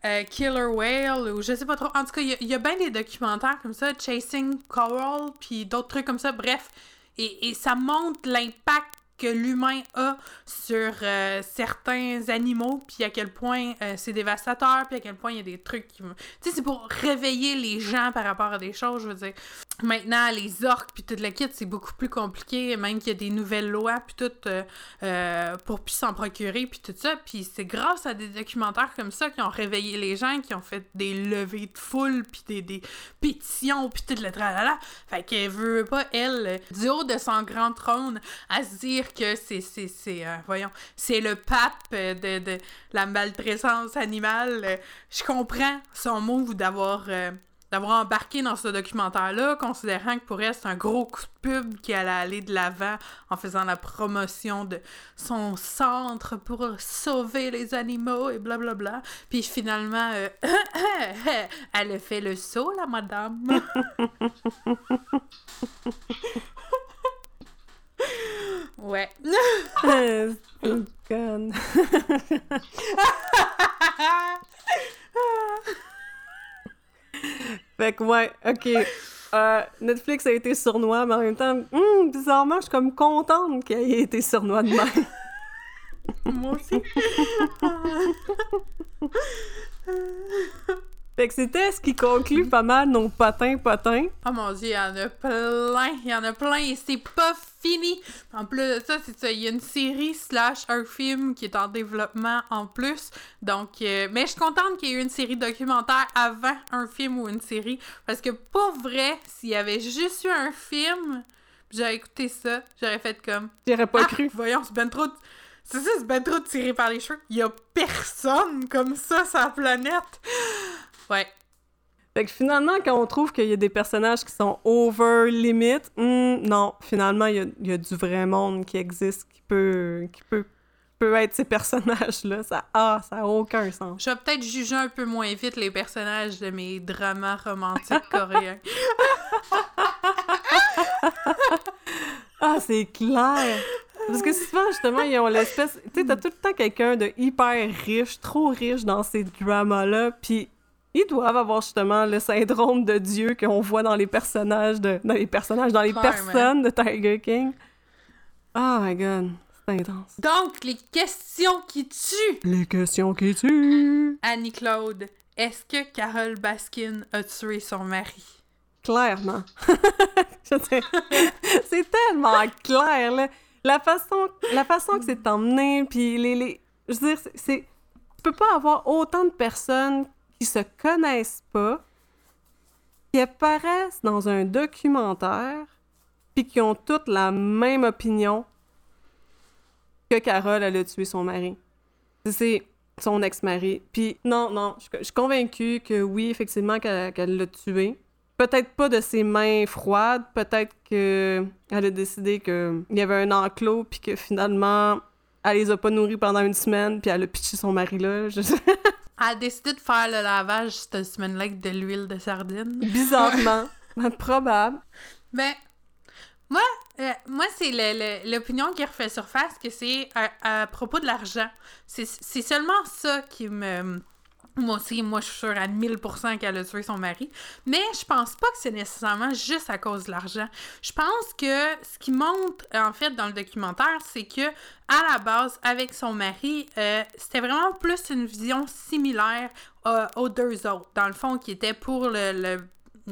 euh, Killer Whale ou je sais pas trop. En tout cas, il y, a bien des documentaires comme ça, Chasing Coral, puis d'autres trucs comme ça. Bref, et, et ça montre l'impact que l'humain a sur euh, certains animaux, puis à quel point euh, c'est dévastateur, puis à quel point il y a des trucs qui... Tu sais, c'est pour réveiller les gens par rapport à des choses, je veux dire. Maintenant, les orques, puis toute la kit, c'est beaucoup plus compliqué, même qu'il y a des nouvelles lois, puis tout, euh, pour plus s'en procurer, puis tout ça. Puis c'est grâce à des documentaires comme ça qui ont réveillé les gens, qui ont fait des levées de foule, puis des, des pétitions, puis tout le tralala. Fait qu'elle veut pas, elle, du haut de son grand trône, à se dire que c'est, c'est, euh, voyons, c'est le pape de, de la maltraitance animale. Je comprends son move d'avoir, euh, d'avoir embarqué dans ce documentaire-là, considérant que pour elle, c'est un gros coup de pub qui allait aller de l'avant en faisant la promotion de son centre pour sauver les animaux et blablabla. Bla, bla. Puis finalement, euh, elle a fait le saut, la madame. Ouais. Conne. Fait que ouais, ok. euh, Netflix a été sournois, mais en même temps, hum, bizarrement, je suis comme contente qu'il ait été sournois de même. Moi aussi. Fait que c'était ce qui conclut pas mal nos potins potins. Oh mon dieu, il y en a plein, il y en a plein et c'est pas fini. En plus de ça, c'est ça, il y a une série slash un film qui est en développement en plus. Donc, euh, mais je suis contente qu'il y ait eu une série documentaire avant un film ou une série parce que pour vrai, s'il y avait juste eu un film, j'aurais écouté ça, j'aurais fait comme. J'aurais pas Ah, cru. Voyons, c'est ben trop. de- C'est ça, c'est ben trop tiré par les cheveux. Il y a personne comme ça sur la planète. Ouais. Fait que finalement, quand on trouve qu'il y a des personnages qui sont over limit, hum, non, finalement, il y a, il y a du vrai monde qui existe, qui peut, qui peut, peut être ces personnages-là. Ça, ah, ça a aucun sens. Je vais peut-être juger un peu moins vite les personnages de mes dramas romantiques coréens. Ah, c'est clair! Parce que souvent, justement, ils ont l'espèce... Tu sais, t'as tout le temps quelqu'un de hyper riche, trop riche dans ces dramas-là, puis ils doivent avoir justement le syndrome de Dieu qu'on voit dans les personnages de... Dans les personnages, dans les Clairement. personnes de Tiger King. Oh my god, c'est intense. Donc, les questions qui tuent! Les questions qui tuent! Annie-Claude, est-ce que Carole Baskin a tué son mari? Clairement. C'est tellement clair, là. La façon, la façon que c'est emmené, puis les, les... Je veux dire, c'est... Tu peux pas avoir autant de personnes qui se connaissent pas, qui apparaissent dans un documentaire, puis qui ont toutes la même opinion que Carole, elle a tué son mari. C'est son ex-mari. Puis non, non, je je suis convaincue que oui, effectivement, qu'elle qu'elle l'a tué. Peut-être pas de ses mains froides, peut-être que elle a décidé qu'il y avait un enclos, puis que finalement, elle les a pas nourris pendant une semaine, puis elle a pitché son mari là. Je- a décidé de faire le lavage cette semaine-là avec de l'huile de sardine. Bizarrement. Probable. Ben, moi, euh, moi c'est l'opinion qui refait surface que c'est à, à propos de l'argent. C'est seulement ça qui me... Moi aussi, moi, je suis sûre à 1000% qu'elle a tué son mari. Mais je pense pas que c'est nécessairement juste à cause de l'argent. Je pense que ce qui montre, en fait, dans le documentaire, c'est que, à la base, avec son mari, euh, c'était vraiment plus une vision similaire euh, aux deux autres. Dans le fond, qui était pour le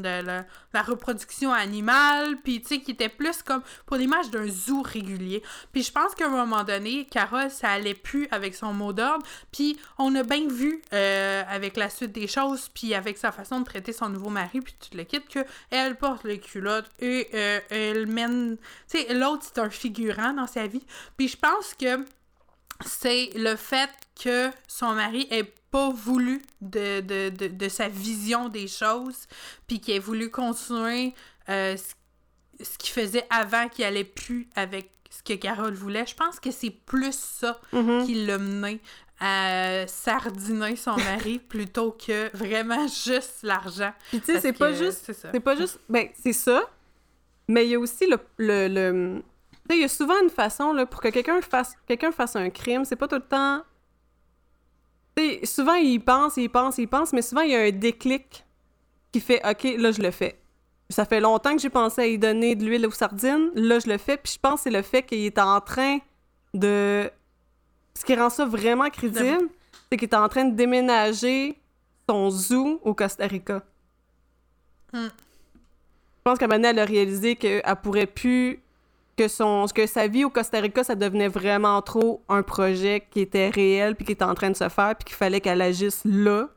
de la, reproduction animale, puis tu sais, qui était plus comme pour l'image d'un zoo régulier. Puis je pense qu'à un moment donné, Carole, ça allait plus avec son mot d'ordre, puis on a bien vu euh, avec la suite des choses, puis avec sa façon de traiter son nouveau mari, puis tu le quittes, que elle porte les culottes et euh, elle mène... Tu sais, l'autre, c'est un figurant dans sa vie. Puis je pense que c'est le fait que son mari ait pas voulu de, de, de, de sa vision des choses, puis qu'il ait voulu continuer euh, ce, ce qu'il faisait avant qu'il allait plus avec ce que Carole voulait. Je pense que c'est plus ça Mhm. qui l'a mené à sardiner son mari plutôt que vraiment juste l'argent. Puis tu sais, c'est pas juste C'est pas juste. Ben, c'est ça. Mais il y a aussi le. le, le- il y a souvent une façon, là, pour que quelqu'un fasse, quelqu'un fasse un crime, c'est pas tout le temps. Souvent, il pense, il pense, il pense, mais souvent, il y a un déclic qui fait OK, là, je le fais. Ça fait longtemps que j'ai pensé à y donner de l'huile aux sardines. Là, je le fais. Puis je pense que c'est le fait qu'il est en train de. Ce qui rend ça vraiment crédible, c'est qu'il est en train de déménager son zoo au Costa Rica. Hmm. Je pense qu'à un moment donné, elle a réalisé qu'elle pourrait plus. Que, son, que sa vie au Costa Rica, ça devenait vraiment trop un projet qui était réel puis qui était en train de se faire puis qu'il fallait qu'elle agisse là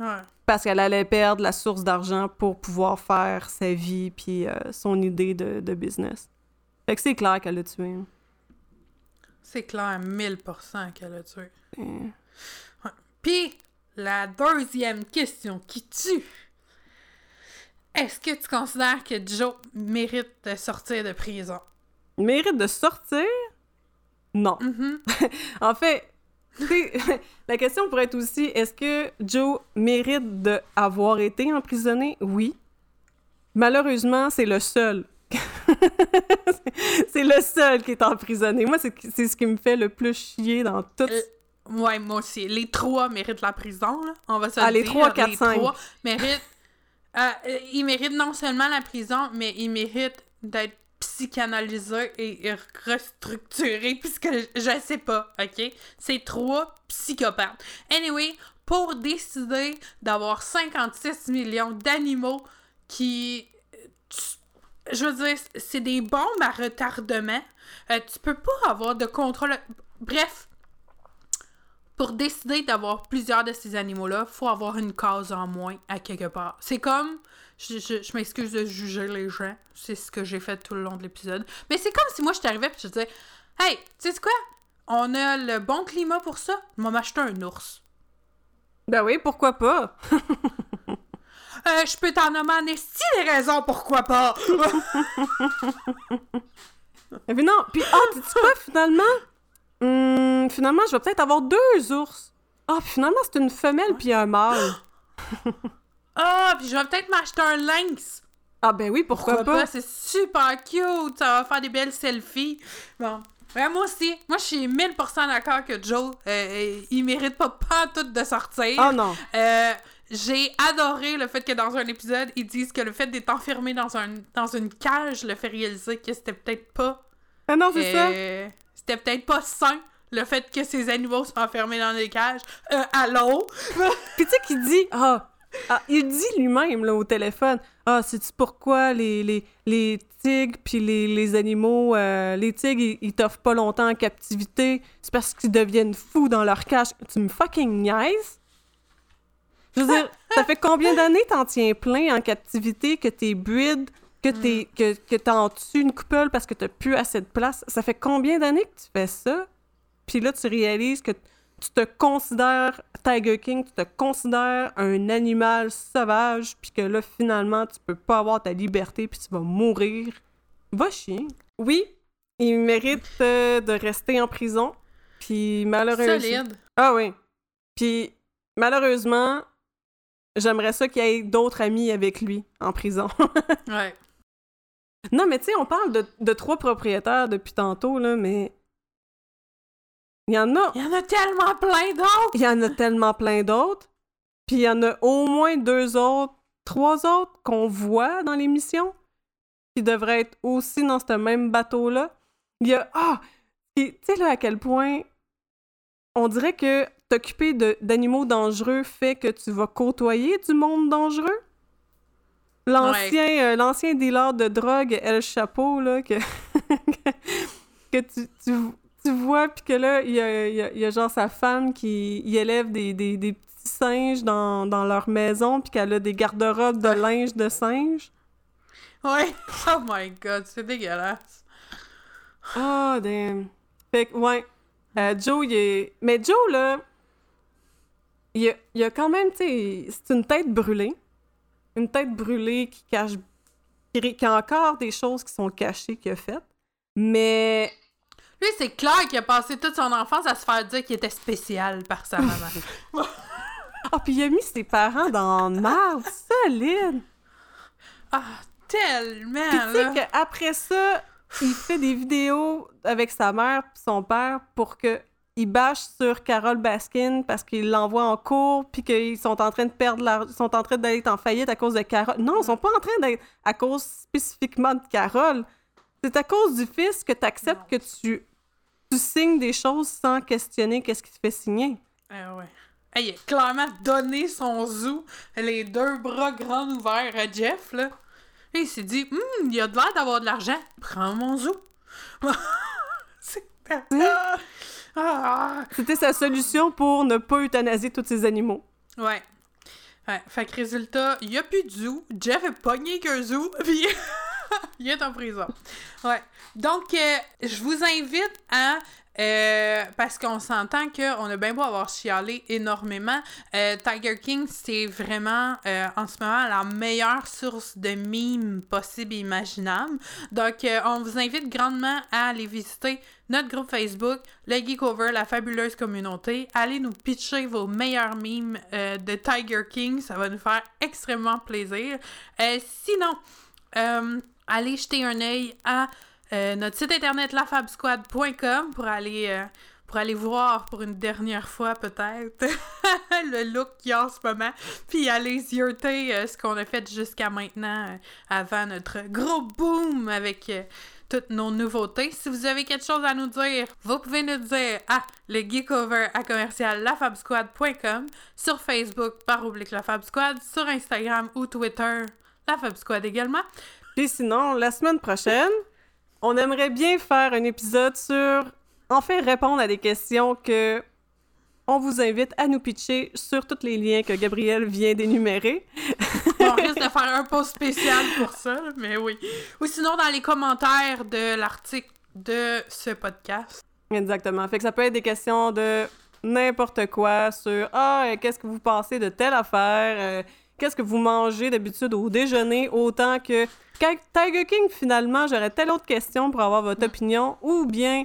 Ouais. parce qu'elle allait perdre la source d'argent pour pouvoir faire sa vie puis euh, son idée de, de business. Fait que c'est clair qu'elle l'a tué. hein. C'est clair, 1000% qu'elle a tué. Puis, la deuxième question qui tue. Est-ce que tu considères que Joe mérite de sortir de prison? Il mérite de sortir? Non. Mhm. En fait, la question pourrait être aussi est-ce que Joe mérite d'avoir été emprisonné? Oui. Malheureusement, c'est le seul. c'est le seul qui est emprisonné. Moi, c'est ce qui me fait le plus chier dans tout. Euh, Ouais, moi aussi. Les trois méritent la prison, là. On va se Ah, le les dire. trois, quatre, les cinq. trois méritent Euh, il mérite non seulement la prison, mais il mérite d'être psychanalysé et restructuré, puisque je sais pas, ok? C'est trois psychopathes. Anyway, pour décider d'avoir 56 millions d'animaux qui. Je veux dire, c'est des bombes à retardement. Euh, tu peux pas avoir de contrôle. Bref, pour décider d'avoir plusieurs de ces animaux-là, faut avoir une case en moins à quelque part. C'est comme. Je, je, m'excuse de juger les gens. C'est ce que j'ai fait tout le long de l'épisode. Mais c'est comme si moi je t'arrivais et je disais Hey, tu sais quoi? On a le bon climat pour ça. Je vais m'acheter un ours. Ben oui, pourquoi pas? euh, je peux t'en nommer en esti les raisons pourquoi pas! Mais non, puis ah, tu quoi finalement? Hum, finalement, je vais peut-être avoir deux ours. Ah, puis finalement, c'est une femelle puis un mâle. ah, puis je vais peut-être m'acheter un lynx. Ah ben oui, pourquoi, pas? C'est super cute, ça va faire des belles selfies. Bon. moi aussi, moi je suis 1000% d'accord que Joe, euh, euh, il mérite pas pas tout de sortir. Oh non. Euh, j'ai adoré le fait que dans un épisode, ils disent que le fait d'être enfermé dans, un, dans une cage le fait réaliser que c'était peut-être pas. Ah non, c'est ça c'était peut-être pas sain le fait que ces animaux soient enfermés dans des cages. Euh, allô? Puis tu sais qu'il dit, ah, ah, il dit lui-même là, au téléphone, ah, c'est-tu pourquoi les, les, les tigres puis les, les animaux, euh, les tigres, ils, ils t'offrent pas longtemps en captivité, c'est parce qu'ils deviennent fous dans leur cage. Tu me fucking niaises? Je veux dire, ça fait combien d'années t'en tiens plein en captivité que t'es bruide que mm. t'es que, que t'en tues une coupole parce que t'as plus assez de place. Ça fait combien d'années que tu fais ça? Puis là, tu réalises que tu te considères Tiger King, tu te considères un animal sauvage, puis que là, finalement, tu peux pas avoir ta liberté, puis tu vas mourir. Va chier. Oui, il mérite euh, de rester en prison, puis malheureusement... Solide. Ah oui. Puis malheureusement, j'aimerais ça qu'il y ait d'autres amis avec lui en prison. ouais. Non, mais tu sais, on parle de, trois propriétaires depuis tantôt, là, mais. Il y en a. Il y en a tellement plein d'autres! Il y en a tellement plein d'autres. Puis il y en a au moins deux autres, trois autres qu'on voit dans l'émission qui devraient être aussi dans ce même bateau-là. Il y a. Ah! tu sais, là, à quel point. On dirait que t'occuper d'animaux dangereux fait que tu vas côtoyer du monde dangereux? L'ancien, euh, l'ancien dealer de drogue, El Chapeau, là, que, que tu, tu, tu, vois, puis que là, il y a, y, y a, genre sa femme qui élève des, des, des, petits singes dans, dans leur maison, puis qu'elle a des garde-robes de linge de singe. Ouais. Oh my god, c'est dégueulasse. Oh, damn. Fait que, ouais. Euh, Joe, il est. Mais Joe, là. Il a, il a quand même, tu sais, c'est une tête brûlée une tête brûlée qui cache qui a encore des choses qui sont cachées qu'il a faites. Mais lui, c'est clair qu'il a passé toute son enfance à se faire dire qu'il était spécial par sa maman. Ah, oh, puis il a mis ses parents dans marde, solide. Ah, tellement. tu sais qu'après ça, il fait des vidéos avec sa mère et son père pour que ils bâchent sur Carole Baskin parce qu'ils l'envoient en cours puis qu'ils sont en train de perdre leur... sont en train d'être en faillite à cause de Carole. Non, ils sont pas en train d'être à cause spécifiquement de Carole. C'est à cause du fils que tu acceptes que tu... tu signes des choses sans questionner qu'est-ce qui te fait signer. Ah ouais. il a clairement donné son zoo, les deux bras grands ouverts à Jeff, là. Et il s'est dit, hum, il a de l'air d'avoir de l'argent. Prends mon zoo. C'est... C'était sa solution pour ne pas euthanasier tous ces animaux. Ouais. Ouais. Fait que résultat, il n'y a plus de zoo. Jeff est pogné qu'un zoo, puis il est en prison. Ouais. Donc, euh, je vous invite à euh, parce qu'on s'entend qu'on a bien beau avoir chialé énormément. Euh, Tiger King, c'est vraiment en ce moment la meilleure source de mimes possible et imaginable. Donc, on vous invite grandement à aller visiter notre groupe Facebook, le Geekover, la fabuleuse communauté. Allez nous pitcher vos meilleurs mimes de Tiger King, ça va nous faire extrêmement plaisir. sinon, allez jeter un œil à euh, notre site internet lafabsquad.com pour aller euh, pour aller voir pour une dernière fois peut-être le look qu'il y a en ce moment, puis aller zioter euh, ce qu'on a fait jusqu'à maintenant euh, avant notre gros boom avec euh, toutes nos nouveautés. Si vous avez quelque chose à nous dire, vous pouvez nous dire à le geekover à commercial lafabsquad.com, sur Facebook par oblique la Fab Squad, sur Instagram ou Twitter la Fab Squad également. Puis sinon, la semaine prochaine, on aimerait bien faire un épisode sur, en fait, répondre à des questions que on vous invite à nous pitcher sur tous les liens que Gabriel vient d'énumérer. on risque de faire un post spécial pour ça, mais oui. Ou sinon, dans les commentaires de l'article de ce podcast. Exactement. Fait que ça peut être des questions de n'importe quoi sur Ah, euh, qu'est-ce que vous pensez de telle affaire? Euh, qu'est-ce que vous mangez d'habitude au déjeuner? Autant que Tiger King, finalement, j'aurais telle autre question pour avoir votre opinion. Ou bien,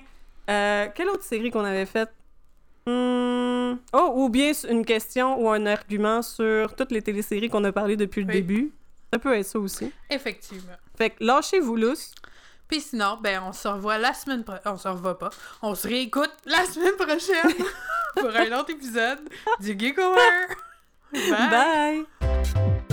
euh, quelle autre série qu'on avait faite? Hmm, oh, ou bien une question ou un argument sur toutes les téléséries qu'on a parlé depuis le début. Ça peut être ça aussi. Effectivement. Fait que lâchez-vous lousse. Puis sinon, ben on se revoit la semaine prochaine. On se revoit pas. On se réécoute la semaine prochaine pour un autre épisode du Geek Bye! Bye.